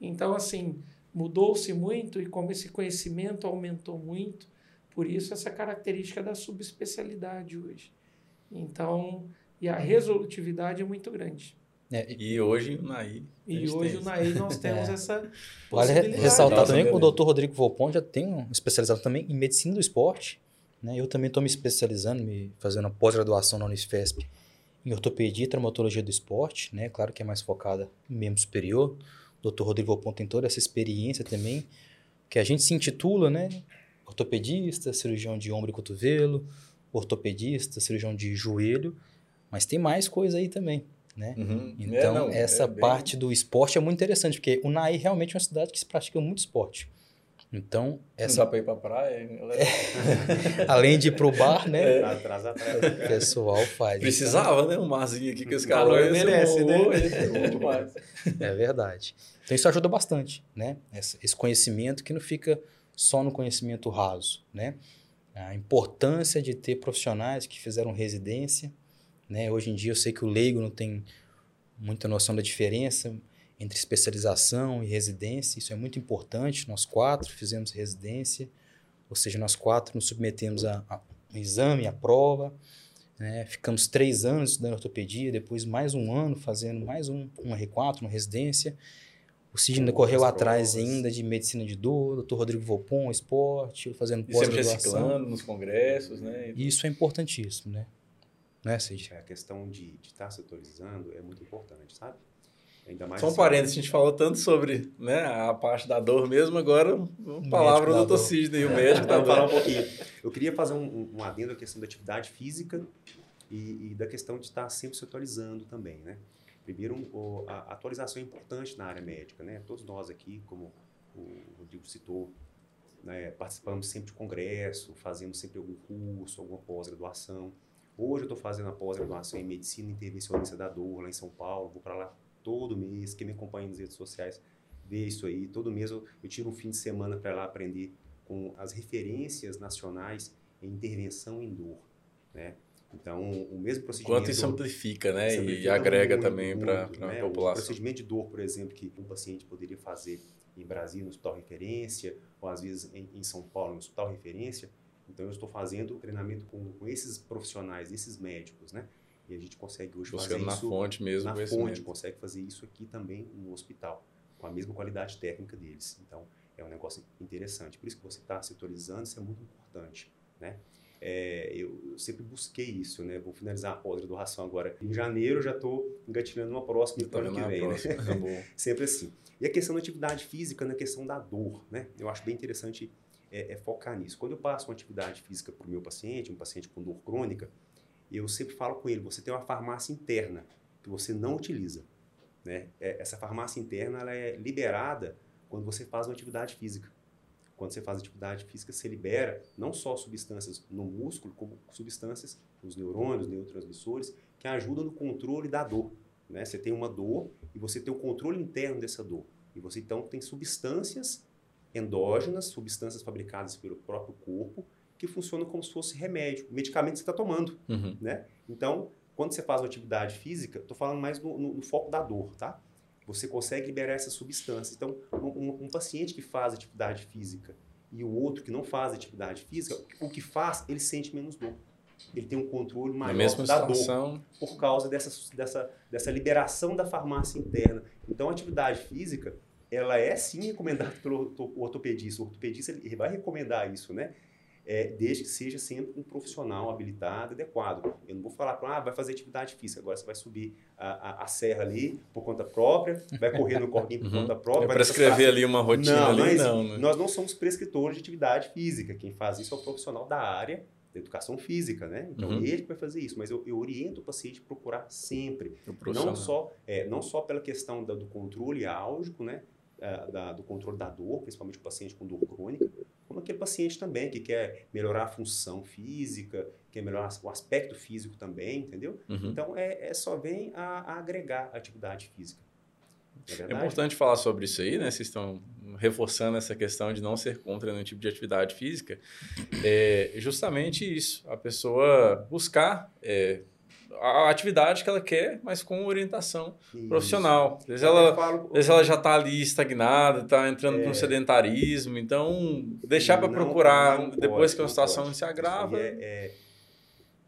Então, assim, mudou-se muito e como esse conhecimento aumentou muito, por isso essa característica da subespecialidade hoje. Então, e a resolutividade é muito grande. É, e, hoje o NAI. E hoje o NAI nós [laughs] temos é. essa Vale ressaltar também que o Dr. Rodrigo Volpon já tem um especializado também em medicina do esporte né? Eu também estou me especializando, me fazendo pós-graduação na Unisfesp em ortopedia e traumatologia do esporte, né? Claro que é mais focada em membro superior. O Dr. Rodrigo Ponto tem toda essa experiência também, que a gente se intitula, né? Ortopedista, cirurgião de ombro e cotovelo, ortopedista, cirurgião de joelho, mas tem mais coisa aí também, né? Uhum. Então, é, não, essa é parte bem... do esporte é muito interessante, porque o Naí realmente é uma cidade que se pratica muito esporte. Então, essa. Não dá pra ir pra praia, hein, é. [laughs] Além de ir pro bar, né? É. Atrás, atrás. O pessoal faz. Precisava, então... né? Um marzinho aqui que os caras merecem, né? É, é verdade. Então, isso ajuda bastante, né? Esse conhecimento que não fica só no conhecimento raso, né? A importância de ter profissionais que fizeram residência, né? Hoje em dia eu sei que o leigo não tem muita noção da diferença, entre especialização e residência. Isso é muito importante. Nós quatro fizemos residência, ou seja, nós quatro nos submetemos a, a um exame, a prova. Né? Ficamos três anos estudando ortopedia, depois mais um ano fazendo mais um, um R4, uma residência. O Sidney correu atrás provas. ainda de medicina de dor, doutor Rodrigo Volpon, esporte, fazendo pós-graduação. reciclando nos congressos, né? Isso é importantíssimo, né? Né, Cid? A questão de estar tá se atualizando é muito importante, sabe? Ainda mais Só um assim. parênteses, a gente falou tanto sobre né, a parte da dor mesmo, agora uma palavra do Dr. Sidney, o médico, tá falar um pouquinho. Eu queria fazer um, um adendo à questão da atividade física e, e, da questão de estar sempre se atualizando também, né? Primeiro, o, a atualização é importante na área médica, né? Todos nós aqui, como o Rodrigo citou, né, participamos sempre de congresso, fazemos sempre algum curso, alguma pós-graduação. Hoje eu estou fazendo a pós-graduação em medicina intervencionista da dor lá em São Paulo, vou para lá todo mês. Quem me acompanha nas redes sociais vê isso aí. Todo mês eu, eu tiro um fim de semana para lá aprender com as referências nacionais em intervenção em dor, né? Então, o mesmo procedimento... Quanto isso amplifica, né? e agrega muito, também para né? a população. O procedimento de dor, por exemplo, que um paciente poderia fazer em Brasília, no hospital referência, ou às vezes em, em São Paulo, no hospital referência. Então, eu estou fazendo treinamento com, com esses profissionais, esses médicos, né? E a gente consegue hoje Buscando fazer na isso fonte mesmo, na fonte, consegue fazer isso aqui também no hospital, com a mesma qualidade técnica deles. Então, é um negócio interessante. Por isso que você está setorizando, isso é muito importante, né? É, eu, eu sempre busquei isso, né? Vou finalizar a pós-graduação agora. Em janeiro já estou engatilhando uma próxima para ano que na vem, né? próxima, tá bom. [laughs] Sempre assim. E a questão da atividade física na questão da dor, né? Eu acho bem interessante é, é focar nisso. Quando eu passo uma atividade física para o meu paciente, um paciente com dor crônica, eu sempre falo com ele, você tem uma farmácia interna que você não utiliza, né? É, essa farmácia interna ela é liberada quando você faz uma atividade física. Quando você faz atividade física, você libera não só substâncias no músculo, como substâncias nos neurônios, neurotransmissores, que ajudam no controle da dor. Né? Você tem uma dor e você tem o controle interno dessa dor. E você então tem substâncias endógenas, substâncias fabricadas pelo próprio corpo, que funcionam como se fosse remédio, medicamento que você está tomando. Uhum. Né? Então, quando você faz uma atividade física, estou falando mais no, no, no, foco da dor, tá? Você consegue liberar essas substâncias. Então, um, um, paciente que faz atividade física e o outro que não faz atividade física, o que faz, ele sente menos dor. Ele tem um controle maior mesma da situação, dor por causa dessa, dessa, dessa liberação da farmácia interna. Então, a atividade física, ela é sim recomendada [laughs] pelo orto- ortopedista. O ortopedista ele vai recomendar isso, né? É, desde que seja sempre um profissional habilitado, adequado. Eu não vou falar para ah, vai fazer atividade física, agora você vai subir a, a, a serra ali por conta própria, vai correr no corguinho por Uhum. conta própria. é vai prescrever ali uma rotina não, ali, não, existe. não, né? Nós não somos prescritores de atividade física. Quem faz isso é o profissional da área da educação física, né? Então, Uhum. ele que vai fazer isso. Mas eu, eu oriento o paciente a procurar sempre. Não só, é, não só pela questão da- do controle álgico, né? Ah, da- do controle da dor, principalmente o paciente com dor crônica, como aquele paciente também que quer melhorar a função física, quer melhorar o aspecto físico também, entendeu? Uhum. Então, é, é só vem a, a agregar a atividade física. É É importante falar sobre isso aí, né? Vocês estão reforçando essa questão de não ser contra nenhum tipo de atividade física. É justamente isso, a pessoa buscar é, a atividade que ela quer, mas com orientação Isso. profissional. Às vezes ela, falo- às vezes ela já está ali estagnada, está entrando É. sedentarismo, então deixar para procurar não depois pode, que a situação pode. se agrava. É, é,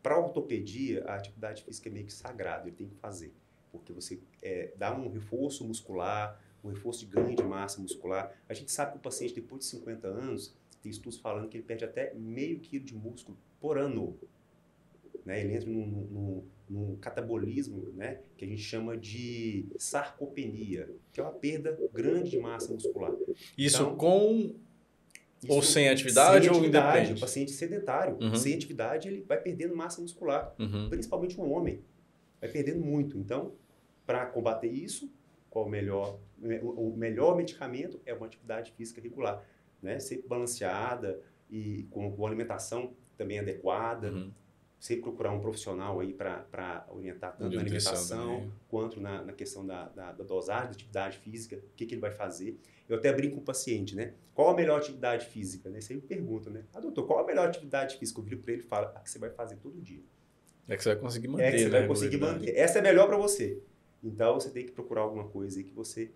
para ortopedia, a atividade física é meio que sagrada, ele tem que fazer. Porque você é, dá um reforço muscular, um reforço de ganho de massa muscular. A gente sabe que o paciente, depois de 50 anos, tem estudos falando que ele perde até meio quilo de músculo por ano. Né? Ele entra num, num- num catabolismo né? que a gente chama de sarcopenia, que é uma perda grande de massa muscular. Isso Então, com Ou Isso sem atividade ou atividade, independe? O paciente sedentário, Uhum. sem atividade, ele vai perdendo massa muscular, Uhum. principalmente um homem. Vai perdendo muito. Então, para combater isso, qual o melhor, o o melhor medicamento é uma atividade física regular, né? Sempre balanceada e com, com alimentação também adequada. Uhum. Sempre procurar um profissional aí para orientar tanto na alimentação também. quanto na, na questão da, da, da dosagem da atividade física, o que, que ele vai fazer. Eu até brinco com o paciente, né? Qual a melhor atividade física? Né? Você me pergunta, né? Ah, doutor, qual a melhor atividade física? Eu viro para ele e falo, a que você vai fazer todo dia. É que você vai conseguir manter, é que você né, vai conseguir manter. Essa é melhor para você. Então, você tem que procurar alguma coisa aí que você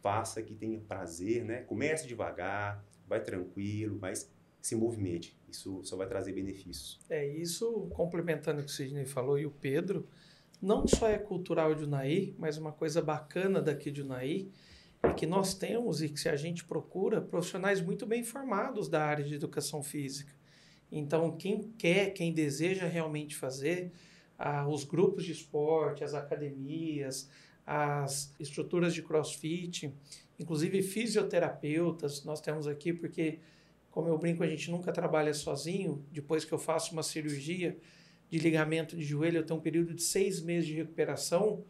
faça, que tenha prazer, né? Comece devagar, vai tranquilo, mas se movimente. Isso só vai trazer benefícios. É isso, complementando o que o Sidney falou e o Pedro, não só é cultural de Unai, mas uma coisa bacana daqui de Unai é que nós temos e que se a gente procura profissionais muito bem formados da área de educação física. Então, quem quer, quem deseja realmente fazer, ah, os grupos de esporte, as academias, as estruturas de crossfit, inclusive fisioterapeutas, nós temos aqui porque como eu brinco, a gente nunca trabalha sozinho. Depois que eu faço uma cirurgia de ligamento de joelho, eu tenho um período de seis meses de recuperação,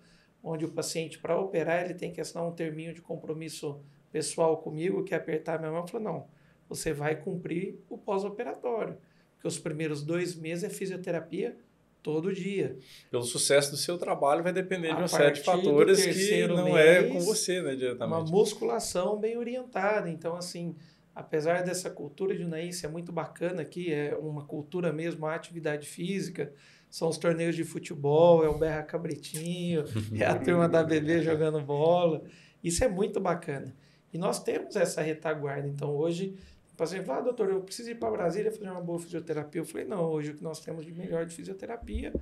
onde o paciente, para operar, ele tem que assinar um terminho de compromisso pessoal comigo, que é apertar a minha mão e falar, não, você vai cumprir o pós-operatório. Porque os primeiros dois meses é fisioterapia todo dia. Pelo sucesso do seu trabalho vai depender A de uma série de fatores que não é mês, com você, né, Uma diretamente. musculação bem orientada. Então, assim, apesar dessa cultura de Unaí ser muito bacana aqui, é uma cultura mesmo, a atividade física, são os torneios de futebol, é o Berra Cabritinho, [laughs] é a turma da bebê jogando bola. Isso é muito bacana. E nós temos essa retaguarda. Então, hoje, o paciente fala, ah, doutor, eu preciso ir para Brasília fazer uma boa fisioterapia. Eu falei, não, hoje o que nós temos de melhor de fisioterapia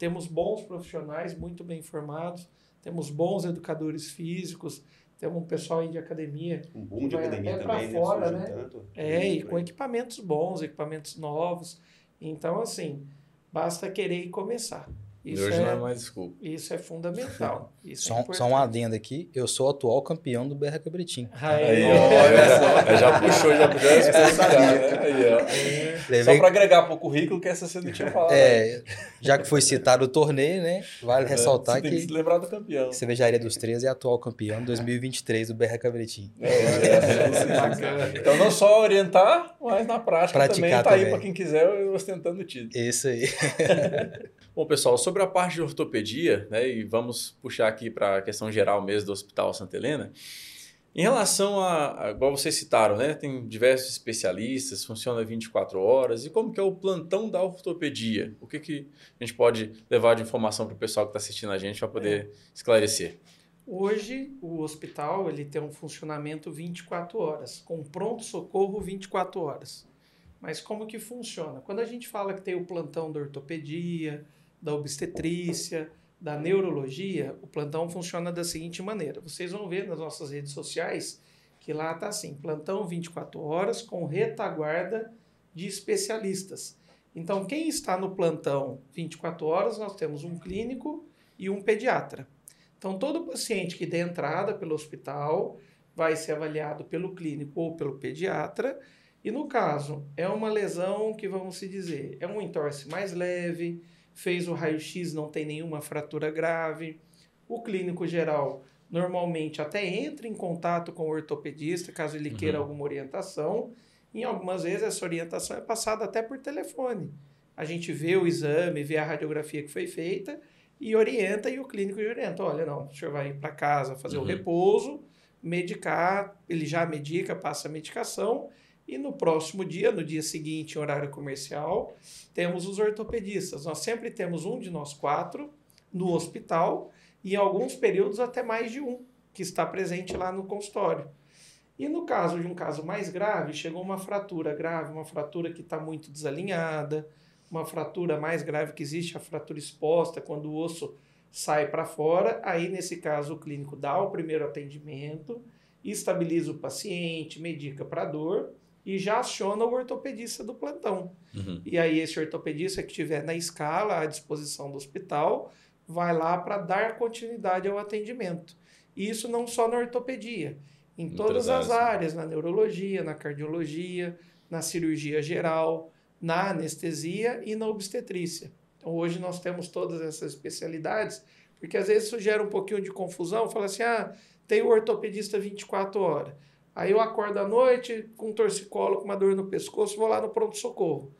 temos bons profissionais, muito bem formados, temos bons educadores físicos, temos um pessoal aí de academia. Um boom de academia também, fora, né? né? Surgiu tanto. É, e com equipamentos bons, equipamentos novos. Então, assim, basta querer e começar. E Isso, hoje é, não é mais desculpa. isso é fundamental. [laughs] Isso Só, é um- só um adendo aqui, eu sou o atual campeão do BR Cabritim. Aí, Aí, ó, olha só. Já puxou, já puxou esse né? Aí, ó. Só Levei, para agregar pro currículo que essa você não tinha falado. é, já que foi citado o torneio, né? Vale ressaltar É, você tem que que se lembrar do campeão. Cervejaria dos Três é atual campeão 2023 do BR Cabritim. É, é, Bacana. então não só orientar, mas na prática Praticar também tá aí também. para quem quiser ostentando o título. Isso aí. [laughs] Bom, pessoal, sobre a parte de ortopedia, né, e vamos puxar aqui para a questão geral mesmo do Hospital Santa Helena, em relação a, a, igual vocês citaram, né, tem diversos especialistas, funciona 24 horas, e como que é o plantão da ortopedia? O que, que a gente pode levar de informação para o pessoal que está assistindo a gente para poder esclarecer? Hoje, o hospital ele tem um funcionamento 24 horas, com pronto-socorro 24 horas. Mas como que funciona? Quando a gente fala que tem o plantão da ortopedia, da obstetrícia, da neurologia, o plantão funciona da seguinte maneira. Vocês vão ver nas nossas redes sociais que lá está assim, plantão 24 horas com retaguarda de especialistas. Então, quem está no plantão 24 horas, nós temos um clínico e um pediatra. Então, todo paciente que dê entrada pelo hospital vai ser avaliado pelo clínico ou pelo pediatra. E no caso, é uma lesão que, vamos se dizer, é um entorse mais leve, fez o raio-x, não tem nenhuma fratura grave. O clínico geral normalmente até entra em contato com o ortopedista, caso ele queira Uhum. alguma orientação. Em algumas vezes, essa orientação é passada até por telefone. A gente vê o exame, vê a radiografia que foi feita e orienta, e o clínico orienta. Olha, não, o senhor vai ir para casa fazer o Uhum. repouso, medicar, ele já medica, passa a medicação, e no próximo dia, no dia seguinte, em horário comercial, temos os ortopedistas. Nós sempre temos um de nós quatro no hospital, e em alguns períodos até mais de um, que está presente lá no consultório. E no caso de um caso mais grave, chegou uma fratura grave, uma fratura que está muito desalinhada, uma fratura mais grave que existe, a fratura exposta, quando o osso sai para fora. Aí, nesse caso, o clínico dá o primeiro atendimento, estabiliza o paciente, medica para dor e já aciona o ortopedista do plantão. Uhum. E aí, esse ortopedista que estiver na escala à disposição do hospital vai lá para dar continuidade ao atendimento. E isso não só na ortopedia, em todas as áreas. áreas, na neurologia, na cardiologia, na cirurgia geral, na anestesia e na obstetrícia. Então, hoje nós temos todas essas especialidades, porque às vezes isso gera um pouquinho de confusão. Fala assim, ah, tem o ortopedista 24 horas. Aí eu acordo à noite com um torcicolo, com uma dor no pescoço, vou lá no pronto-socorro.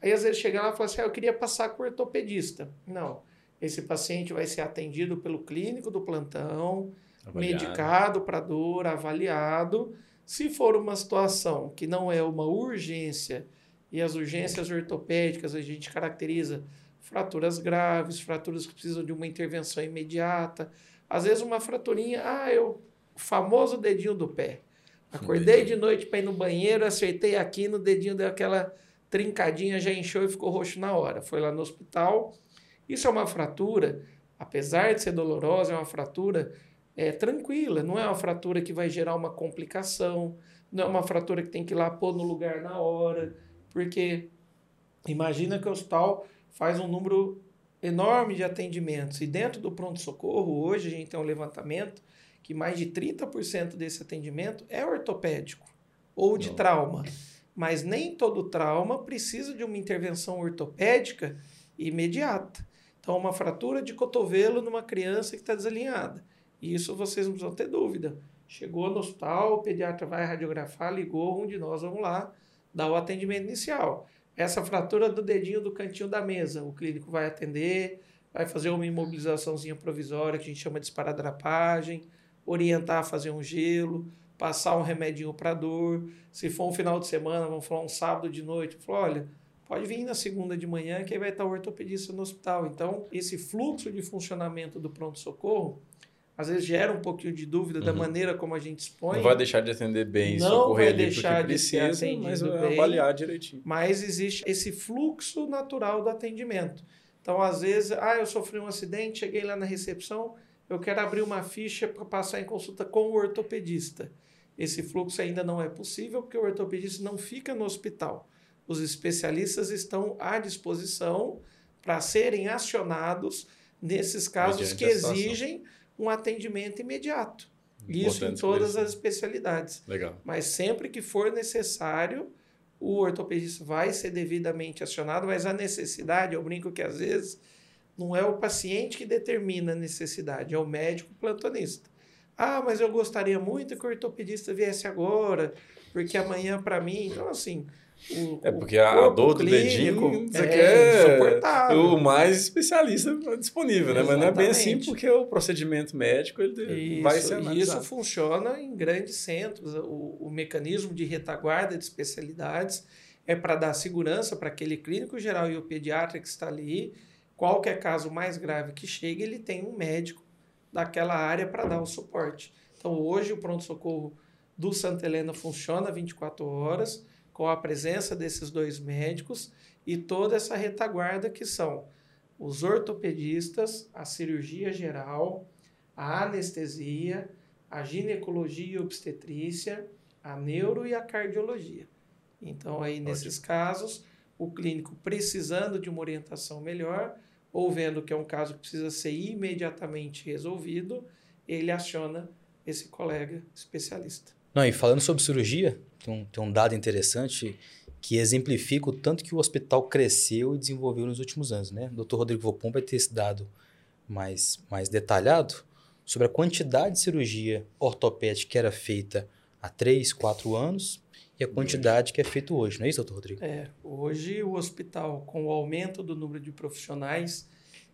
Aí às vezes chega lá e fala assim, ah, eu queria passar com o ortopedista. Não, esse paciente vai ser atendido pelo clínico do plantão, Avaliado. medicado para dor, avaliado. Se for uma situação que não é uma urgência, e as urgências ortopédicas a gente caracteriza fraturas graves, fraturas que precisam de uma intervenção imediata. Às vezes uma fraturinha, ah, eu, o famoso dedinho do pé. Acordei de noite para ir no banheiro, acertei aqui no dedinho, deu aquela trincadinha, já inchou e ficou roxo na hora. Foi lá no hospital. Isso é uma fratura, apesar de ser dolorosa, é uma fratura é, tranquila, não é uma fratura que vai gerar uma complicação, não é uma fratura que tem que ir lá pôr no lugar na hora, porque imagina que o hospital faz um número enorme de atendimentos e dentro do pronto-socorro, hoje a gente tem um levantamento que mais de 30% desse atendimento é ortopédico ou de Não. trauma. Mas nem todo trauma precisa de uma intervenção ortopédica imediata. Então, uma fratura de cotovelo numa criança que está desalinhada. Isso vocês não precisam ter dúvida. Chegou no hospital, o pediatra vai radiografar, ligou, um de nós vamos lá, dar o atendimento inicial. Essa fratura do dedinho do cantinho da mesa, o clínico vai atender, vai fazer uma imobilizaçãozinha provisória, que a gente chama de esparadrapagem, orientar a fazer um gelo, passar um remedinho para dor. Se for um final de semana, vamos falar um sábado de noite, falar, olha, pode vir na segunda de manhã que aí vai estar o ortopedista no hospital. Então, esse fluxo de funcionamento do pronto-socorro, às vezes gera um pouquinho de dúvida da Uhum. maneira como a gente expõe. Não vai deixar de atender bem, Não socorrer vai deixar porque de ser precisa, atendido mas bem. avaliar direitinho. mas existe esse fluxo natural do atendimento. Então, às vezes, ah, eu sofri um acidente, cheguei lá na recepção, eu quero abrir uma ficha para passar em consulta com o ortopedista. Esse fluxo ainda não é possível porque o ortopedista não fica no hospital. Os especialistas estão à disposição para serem acionados nesses casos Mediante que exigem um atendimento imediato. Isso em todas as especialidades. Legal. Mas sempre que for necessário, o ortopedista vai ser devidamente acionado, mas a necessidade, eu brinco que às vezes não é o paciente que determina a necessidade, é o médico plantonista. Ah, mas eu gostaria muito que o ortopedista viesse agora, porque amanhã para mim. Então, assim, o, é porque a dor do dedinho isso aqui é, é o mais especialista disponível, né? Mas não é bem assim porque o procedimento médico ele isso, vai ser analisado. Isso funciona em grandes centros. O, o mecanismo de retaguarda de especialidades é para dar segurança para aquele clínico geral e o pediatra que está ali. Qualquer caso mais grave que chegue, ele tem um médico daquela área para dar o suporte. Então, hoje, o pronto-socorro do Santa Helena funciona 24 horas com a presença desses dois médicos e toda essa retaguarda que são os ortopedistas, a cirurgia geral, a anestesia, a ginecologia e obstetrícia, a neuro e a cardiologia. Então, aí, nesses casos, o clínico precisando de uma orientação melhor, ou vendo que é um caso que precisa ser imediatamente resolvido, ele aciona esse colega especialista. Não, e falando sobre cirurgia, tem um, tem um dado interessante que exemplifica o tanto que o hospital cresceu e desenvolveu nos últimos anos, né? O Dr. Rodrigo Vopon vai ter esse dado mais, mais detalhado sobre a quantidade de cirurgia ortopédica que era feita há 3, 4 anos e a quantidade que é feita hoje, não é isso, doutor Rodrigo? É, hoje o hospital, com o aumento do número de profissionais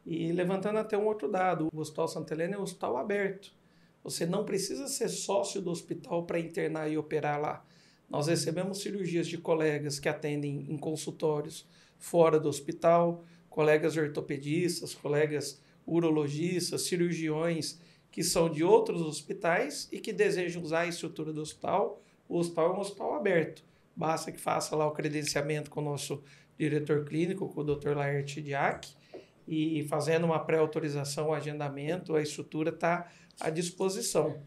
e levantando até um outro dado, o Hospital Santa Helena é um hospital aberto. Você não precisa ser sócio do hospital para internar e operar lá. Nós recebemos cirurgias de colegas que atendem em consultórios fora do hospital, colegas ortopedistas, colegas urologistas, cirurgiões que são de outros hospitais e que desejam usar a estrutura do hospital. O hospital é um hospital aberto. Basta que faça lá o credenciamento com o nosso diretor clínico, com o Dr. Laerte Diak, e fazendo uma pré-autorização, o agendamento, a estrutura está à disposição.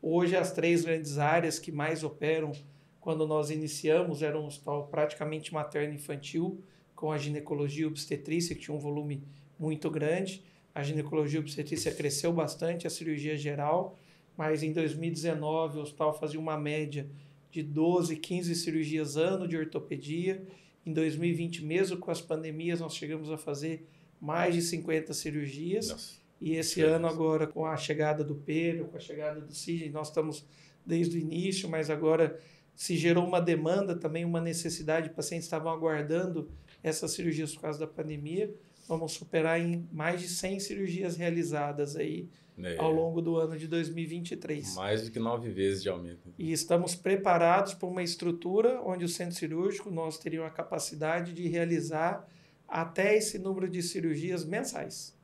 Hoje, as três grandes áreas que mais operam quando nós iniciamos, era um hospital praticamente materno-infantil, com a ginecologia e obstetrícia, que tinha um volume muito grande. A ginecologia e obstetrícia cresceu bastante, a cirurgia geral, mas em 2019 o hospital fazia uma média de 12, 15 cirurgias ano de ortopedia. Em 2020, mesmo com as pandemias, nós chegamos a fazer mais de 50 cirurgias. Nossa. E esse ano, agora, com a chegada do Pedro, com a chegada do Sidney, nós estamos desde o início, mas agora se gerou uma demanda também, uma necessidade, pacientes estavam aguardando essas cirurgias por causa da pandemia. Vamos superar em mais de 100 cirurgias realizadas aí é. ao longo do ano de 2023. Mais do que nove vezes de aumento. E estamos preparados para uma estrutura onde o centro cirúrgico nós teríamos a capacidade de realizar até esse número de cirurgias mensais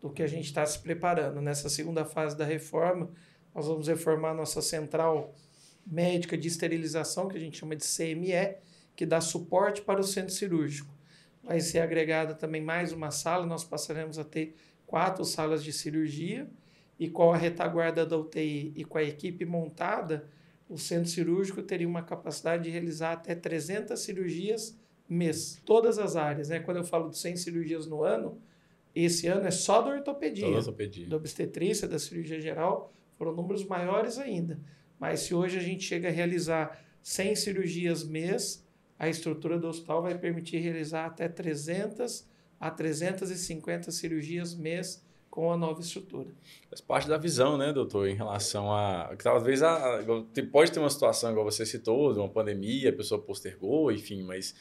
do que a gente está se preparando. Nessa segunda fase da reforma, nós vamos reformar nossa central médica de esterilização, que a gente chama de CME, que dá suporte para o centro cirúrgico. Vai ser agregada também mais uma sala, nós passaremos a ter quatro salas de cirurgia, e com a retaguarda da UTI e com a equipe montada, o centro cirúrgico teria uma capacidade de realizar até 300 cirurgias mês, todas as áreas. Né? Quando eu falo de 100 cirurgias no ano, esse ano é só da ortopedia, da, ortopedia. da obstetrícia, da cirurgia geral, foram números maiores ainda. Mas se hoje a gente chega a realizar 100 cirurgias mês, a estrutura do hospital vai permitir realizar até 300 a 350 cirurgias mês com a nova estrutura. Faz parte da visão, né, doutor, em relação a. Talvez a, pode ter uma situação, igual você citou, de uma pandemia, a pessoa postergou, enfim, mas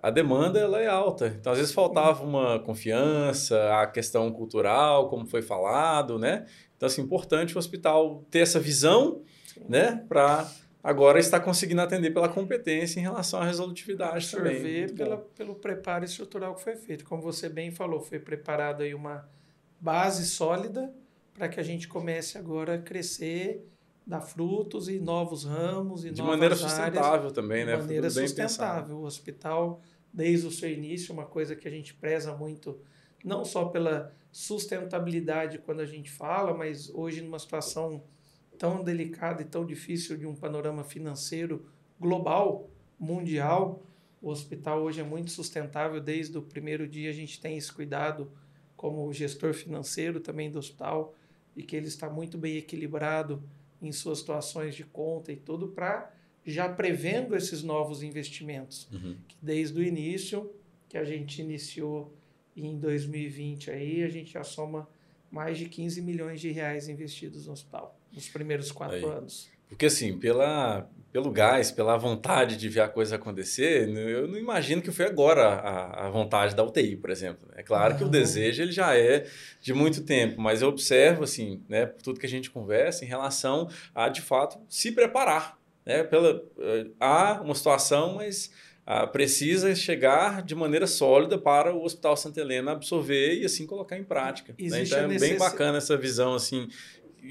a demanda ela é alta. Então, às vezes faltava uma confiança, a questão cultural, como foi falado, né? Então, assim, importante o hospital ter essa visão né? Para agora estar conseguindo atender pela competência em relação à resolutividade também. pela, pelo preparo estrutural que foi feito. Como você bem falou, foi preparado aí uma base sólida para que a gente comece agora a crescer, dar frutos e novos ramos e de novas maneira sustentável áreas, também, né? De maneira sustentável. O hospital, desde o seu início, uma coisa que a gente preza muito não só pela sustentabilidade quando a gente fala, mas hoje numa situação tão delicada e tão difícil de um panorama financeiro global, mundial, o hospital hoje é muito sustentável. Desde o primeiro dia a gente tem esse cuidado como gestor financeiro também do hospital e que ele está muito bem equilibrado em suas situações de conta e tudo para já prevendo esses novos investimentos. Uhum. Que desde o início que a gente iniciou em 2020 aí, a gente já soma mais de 15 milhões de reais investidos no hospital nos primeiros quatro aí. anos. Porque assim, pela, pelo gás, pela vontade de ver a coisa acontecer, eu não imagino que foi agora a, a vontade da UTI, por exemplo. É claro que o desejo ele já é de muito tempo, mas eu observo assim, né, por tudo que a gente conversa em relação a de fato se preparar, né, pela eh, há uma situação, mas ah, precisa chegar de maneira sólida para o Hospital Santa Helena absorver e assim colocar em prática. Né? Então é bem bacana essa visão assim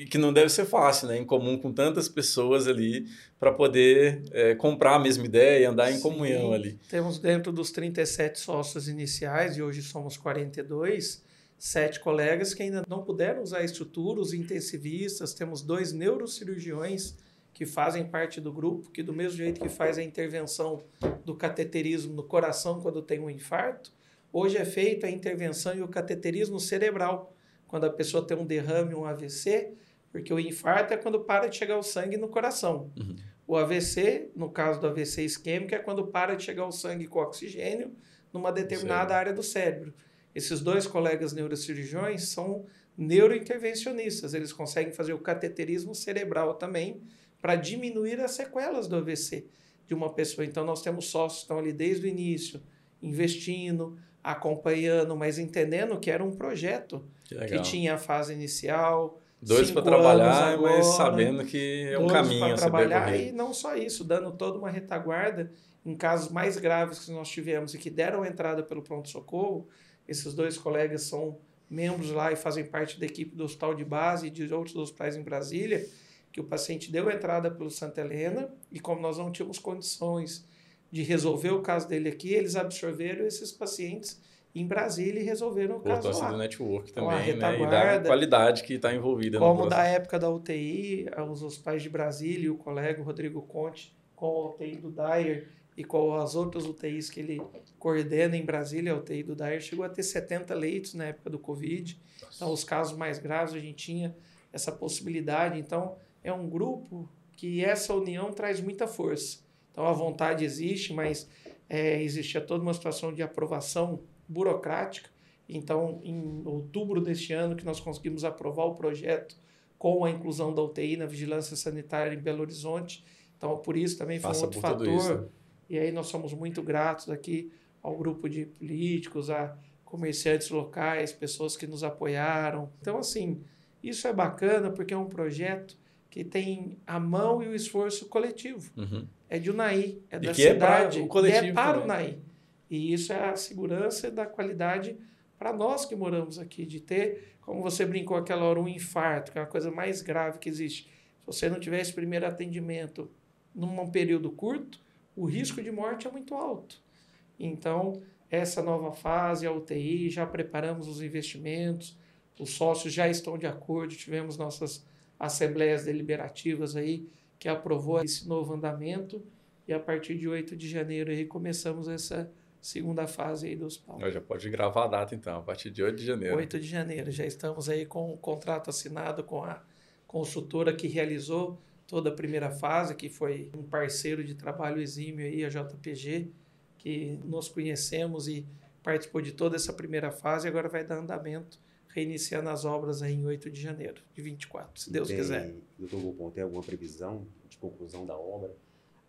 que não deve ser fácil, né? Em comum com tantas pessoas ali para poder é, comprar a mesma ideia e andar em Sim, comunhão ali. Temos dentro dos 37 sócios iniciais, e hoje somos 42, sete colegas que ainda não puderam usar a estrutura, os intensivistas, temos dois neurocirurgiões que fazem parte do grupo, que do mesmo jeito que faz a intervenção do cateterismo no coração quando tem um infarto, hoje é feita a intervenção e o cateterismo cerebral. Quando a pessoa tem um derrame, um AVC, porque o infarto é quando para de chegar o sangue no coração. Uhum. O AVC, no caso do AVC isquêmico, é quando para de chegar o sangue com oxigênio numa determinada área do cérebro. Esses dois colegas neurocirurgiões são neurointervencionistas. Eles conseguem fazer o cateterismo cerebral também para diminuir as sequelas do AVC de uma pessoa. Então, nós temos sócios que estão ali desde o início, investindo, acompanhando, mas entendendo que era um projeto que, que tinha a fase inicial, Dois para trabalhar, agora, mas sabendo que é um caminho a trabalhar e não só isso, dando toda uma retaguarda em casos mais graves que nós tivemos e que deram entrada pelo pronto-socorro. Esses dois colegas são membros lá e fazem parte da equipe do hospital de base e de outros hospitais em Brasília, que o paciente deu entrada pelo Santa Helena e como nós não tínhamos condições de resolver o caso dele aqui, eles absorveram esses pacientes em Brasília e resolveram o caso lá. do network também, né? E da qualidade que está envolvida Como da época da UTI, os hospitais de Brasília e o colega Rodrigo Conte, com a UTI do Dyer e com as outras UTIs que ele coordena em Brasília, a UTI do Dyer chegou a ter 70 leitos na época do Covid. Nossa. Então, os casos mais graves a gente tinha essa possibilidade. Então, é um grupo que essa união traz muita força. Então, a vontade existe, mas é, existia toda uma situação de aprovação burocrática. Então, em outubro deste ano, que nós conseguimos aprovar o projeto com a inclusão da UTI na vigilância sanitária em Belo Horizonte. Então, por isso também foi Passa um outro fator. E aí nós somos muito gratos aqui ao grupo de políticos, a comerciantes locais, pessoas que nos apoiaram. Então, assim, isso é bacana porque é um projeto que tem a mão e o esforço coletivo. Uhum. É de Unai, é da cidade, é para o é para o Unai. E isso é a segurança da qualidade para nós que moramos aqui, de ter, como você brincou aquela hora, um infarto, que é a coisa mais grave que existe. Se você não tiver esse primeiro atendimento num período curto, o risco de morte é muito alto. Então, essa nova fase, a UTI, já preparamos os investimentos, os sócios já estão de acordo, tivemos nossas assembleias deliberativas aí que aprovou esse novo andamento e a partir de 8 de janeiro aí começamos essa segunda fase aí do hospital. Já pode gravar a data então, a partir de 8 de janeiro. 8 de janeiro, já estamos aí com o contrato assinado com a consultora que realizou toda a primeira fase, que foi um parceiro de trabalho exímio aí, a JPG, que nós conhecemos e participou de toda essa primeira fase e agora vai dar andamento, reiniciando as obras aí em 8 de janeiro de 24, se Deus tem, quiser. Doutor Gopon, tem alguma previsão de conclusão da obra?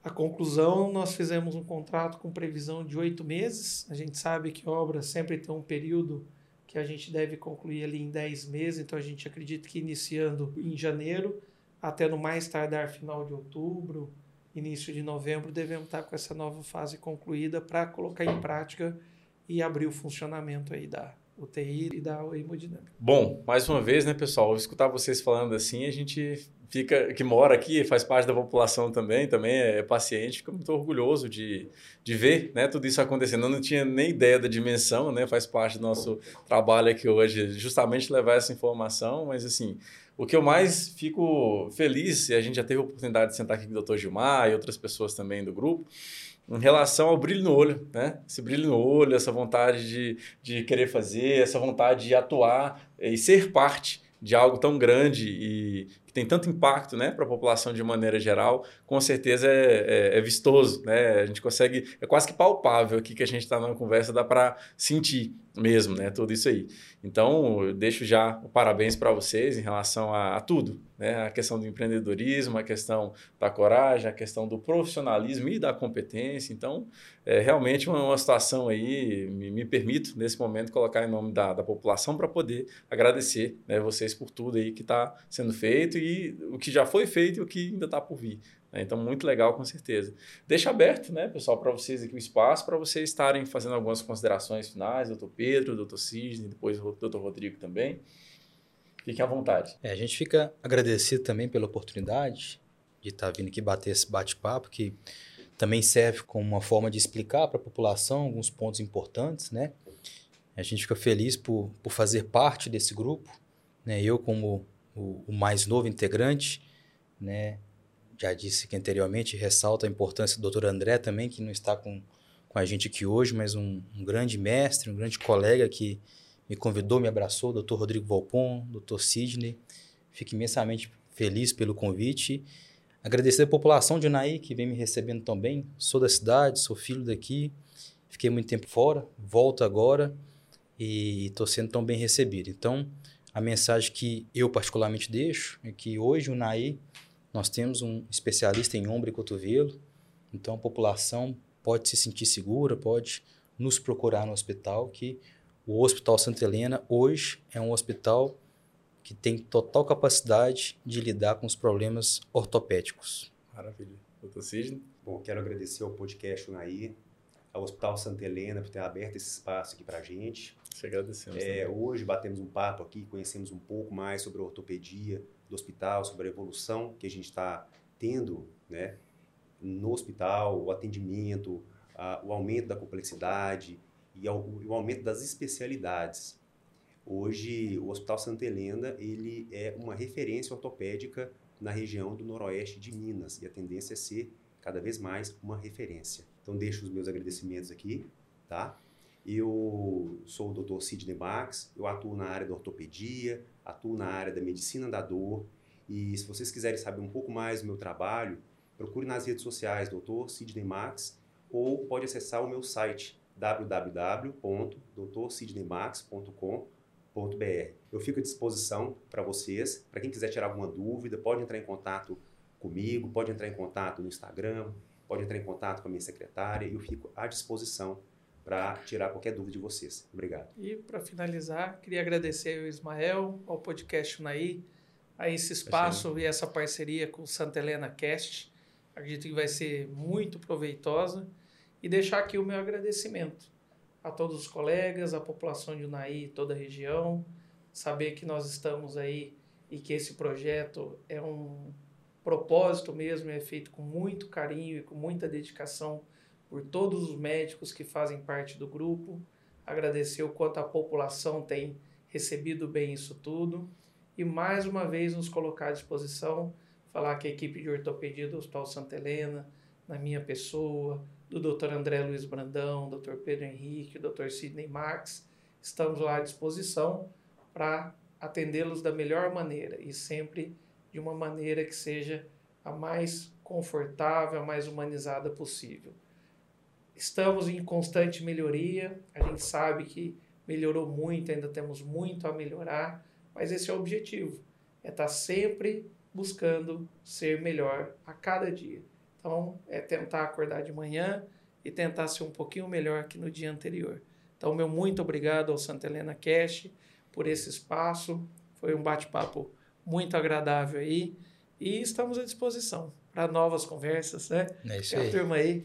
A conclusão, nós fizemos um contrato com previsão de oito meses. A gente sabe que obra sempre tem um período que a gente deve concluir ali em dez meses, então a gente acredita que iniciando em janeiro, até no mais tardar final de outubro, início de novembro, devemos estar com essa nova fase concluída para colocar em prática e abrir o funcionamento aí da, UTI e da hemodinâmica. Bom, mais uma vez, né, pessoal, escutar vocês falando assim, a gente fica que mora aqui, faz parte da população também, também é paciente, fica muito orgulhoso de, de ver né, tudo isso acontecendo. Eu não tinha nem ideia da dimensão, né, faz parte do nosso trabalho aqui hoje, justamente levar essa informação, mas assim, o que eu mais fico feliz, e a gente já teve a oportunidade de sentar aqui com o Dr. Gilmar e outras pessoas também do grupo, em relação ao brilho no olho, né? Esse brilho no olho, essa vontade de, de querer fazer, essa vontade de atuar e ser parte de algo tão grande e tem tanto impacto né, para a população de maneira geral, com certeza é, é, é, vistoso. Né? A gente consegue, é quase que palpável aqui que a gente está numa conversa, dá para sentir mesmo né, tudo isso aí. Então, eu deixo já o parabéns para vocês em relação a, a tudo. Né? A questão do empreendedorismo, a questão da coragem, a questão do profissionalismo e da competência. Então, é realmente uma, uma situação aí, me, me, permito, nesse momento, colocar em nome da, da população para poder agradecer né, vocês por tudo aí que está sendo feito o que já foi feito e o que ainda está por vir. Né? Então, muito legal, com certeza. Deixa aberto, né, pessoal, para vocês aqui o espaço, para vocês estarem fazendo algumas considerações finais, doutor Pedro, doutor Cisne, depois o doutor Rodrigo também. Fiquem à vontade. É, a gente fica agradecido também pela oportunidade de estar tá vindo aqui bater esse bate-papo, que também serve como uma forma de explicar para a população alguns pontos importantes, né? A gente fica feliz por, por fazer parte desse grupo, né? Eu como o, o mais novo integrante, né? já disse que anteriormente, ressalta a importância do Dr. André também, que não está com, com a gente aqui hoje, mas um, um grande mestre, um grande colega que me convidou, me abraçou, Dr. Rodrigo Valpon, Dr. Sidney. Fico imensamente feliz pelo convite. Agradecer a população de Unaí, que vem me recebendo tão bem. Sou da cidade, sou filho daqui, fiquei muito tempo fora, volto agora e estou sendo tão bem recebido. Então, a mensagem que eu particularmente deixo é que hoje o Unaí nós temos um especialista em ombro e cotovelo, então a população pode se sentir segura, pode nos procurar no hospital, que o Hospital Santa Helena hoje é um hospital que tem total capacidade de lidar com os problemas ortopédicos. Maravilha. Doutor Sidney? Bom, quero agradecer ao podcast Unaí, ao Hospital Santa Helena por ter aberto esse espaço aqui para a gente. Te agradecemos. É, hoje batemos um papo aqui, conhecemos um pouco mais sobre a ortopedia, do hospital, sobre a evolução que a gente está tendo né, no hospital, o atendimento, a, o aumento da complexidade e ao, o aumento das especialidades. Hoje, o Hospital Santa Helena ele é uma referência ortopédica na região do noroeste de Minas e a tendência é ser cada vez mais uma referência. Então, deixo os meus agradecimentos aqui, tá? Eu sou o Dr. Sidney Max, eu atuo na área da ortopedia, atuo na área da medicina da dor. E se vocês quiserem saber um pouco mais do meu trabalho, procure nas redes sociais Dr. Sidney Max ou pode acessar o meu site www.drsidneymax.com.br. Eu fico à disposição para vocês, para quem quiser tirar alguma dúvida, pode entrar em contato comigo, pode entrar em contato no Instagram, pode entrar em contato com a minha secretária, eu fico à disposição para tirar qualquer dúvida de vocês. Obrigado. E para finalizar, queria agradecer ao Ismael, ao podcast Unaí, a esse espaço e essa parceria com o Santa Helena Cast. Acredito que vai ser muito proveitosa e deixar aqui o meu agradecimento a todos os colegas, a população de Unaí, toda a região, saber que nós estamos aí e que esse projeto é um propósito mesmo, é feito com muito carinho e com muita dedicação por todos os médicos que fazem parte do grupo, agradecer o quanto a população tem recebido bem isso tudo e mais uma vez nos colocar à disposição, falar que a equipe de ortopedia do Hospital Santa Helena, na minha pessoa, do Dr. André Luiz Brandão, Dr. Pedro Henrique, Dr. Sidney Max, estamos lá à disposição para atendê-los da melhor maneira e sempre de uma maneira que seja a mais confortável, a mais humanizada possível. Estamos em constante melhoria, a gente sabe que melhorou muito, ainda temos muito a melhorar, mas esse é o objetivo, é estar tá sempre buscando ser melhor a cada dia. Então, é tentar acordar de manhã e tentar ser um pouquinho melhor que no dia anterior. Então, meu muito obrigado ao Santa Helena Cash por esse espaço. Foi um bate-papo muito agradável aí e estamos à disposição. Para novas conversas, né? É isso E a aí. turma aí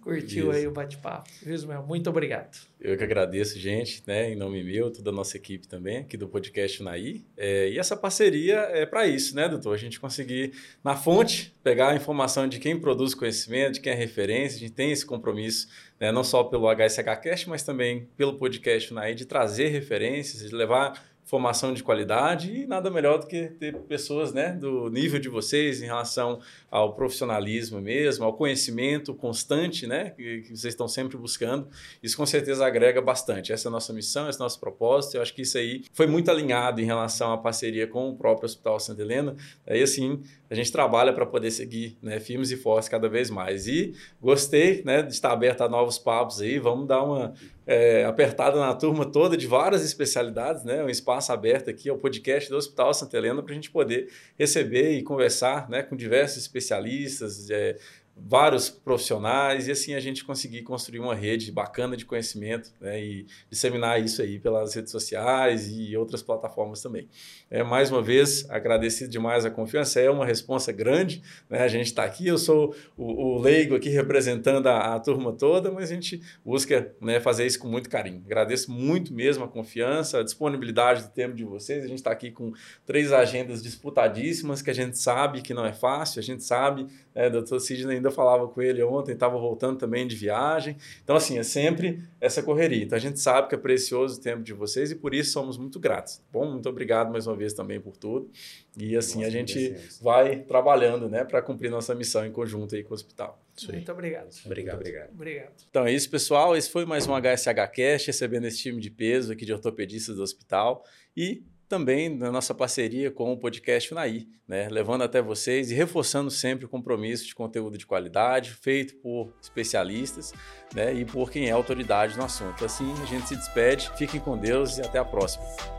curtiu Isso. aí o bate-papo. Viu, Ismael? Muito obrigado. Eu que agradeço, gente, né, em nome meu, toda a nossa equipe também, aqui do podcast Unaí. É, e essa parceria é para isso, né, doutor? A gente conseguir, na fonte, pegar a informação de quem produz conhecimento, de quem é referência, a gente tem esse compromisso, né, não só pelo HSHcast, mas também pelo podcast Unaí, de trazer referências, de levar formação de qualidade e nada melhor do que ter pessoas né, do nível de vocês em relação ao profissionalismo mesmo, ao conhecimento constante né, que, que vocês estão sempre buscando. Isso com certeza agrega bastante. Essa é a nossa missão, esse é o nosso propósito. Eu acho que isso aí foi muito alinhado em relação à parceria com o próprio Hospital Santa Helena. Aí assim, a gente trabalha para poder seguir né, firmes e fortes cada vez mais. E gostei né, de estar aberto a novos papos aí. Vamos dar uma é, apertada na turma toda de várias especialidades, né? Um espaço aberto aqui ao podcast do Hospital Santa Helena para a gente poder receber e conversar né, com diversos especialistas, é, vários profissionais e assim a gente conseguir construir uma rede bacana de conhecimento né, e disseminar isso aí pelas redes sociais e outras plataformas também. É, mais uma vez, agradecido demais a confiança, é uma responsa grande, né, a gente está aqui, eu sou o, o, leigo aqui representando a, a, turma toda, mas a gente busca né, fazer isso com muito carinho. Agradeço muito mesmo a confiança, a disponibilidade do tempo de vocês, a gente está aqui com três agendas disputadíssimas que a gente sabe que não é fácil, a gente sabe, né, doutor Sidney ainda falava com ele ontem, estava voltando também de viagem. Então, assim, é sempre essa correria. Então, a gente sabe que é precioso o tempo de vocês e por isso somos muito gratos. Tá bom, muito obrigado mais uma vez também por tudo. E assim Nós a gente vai trabalhando, né, para cumprir nossa missão em conjunto aí com o hospital. Muito obrigado. Obrigado. Muito obrigado. Obrigado. Então é isso, pessoal. Esse foi mais um HSH Cast, recebendo esse time de peso aqui de ortopedistas do hospital e também na nossa parceria com o podcast Unaí, né? levando até vocês e reforçando sempre o compromisso de conteúdo de qualidade, feito por especialistas né? e por quem é autoridade no assunto. Assim, a gente se despede, fiquem com Deus e até a próxima.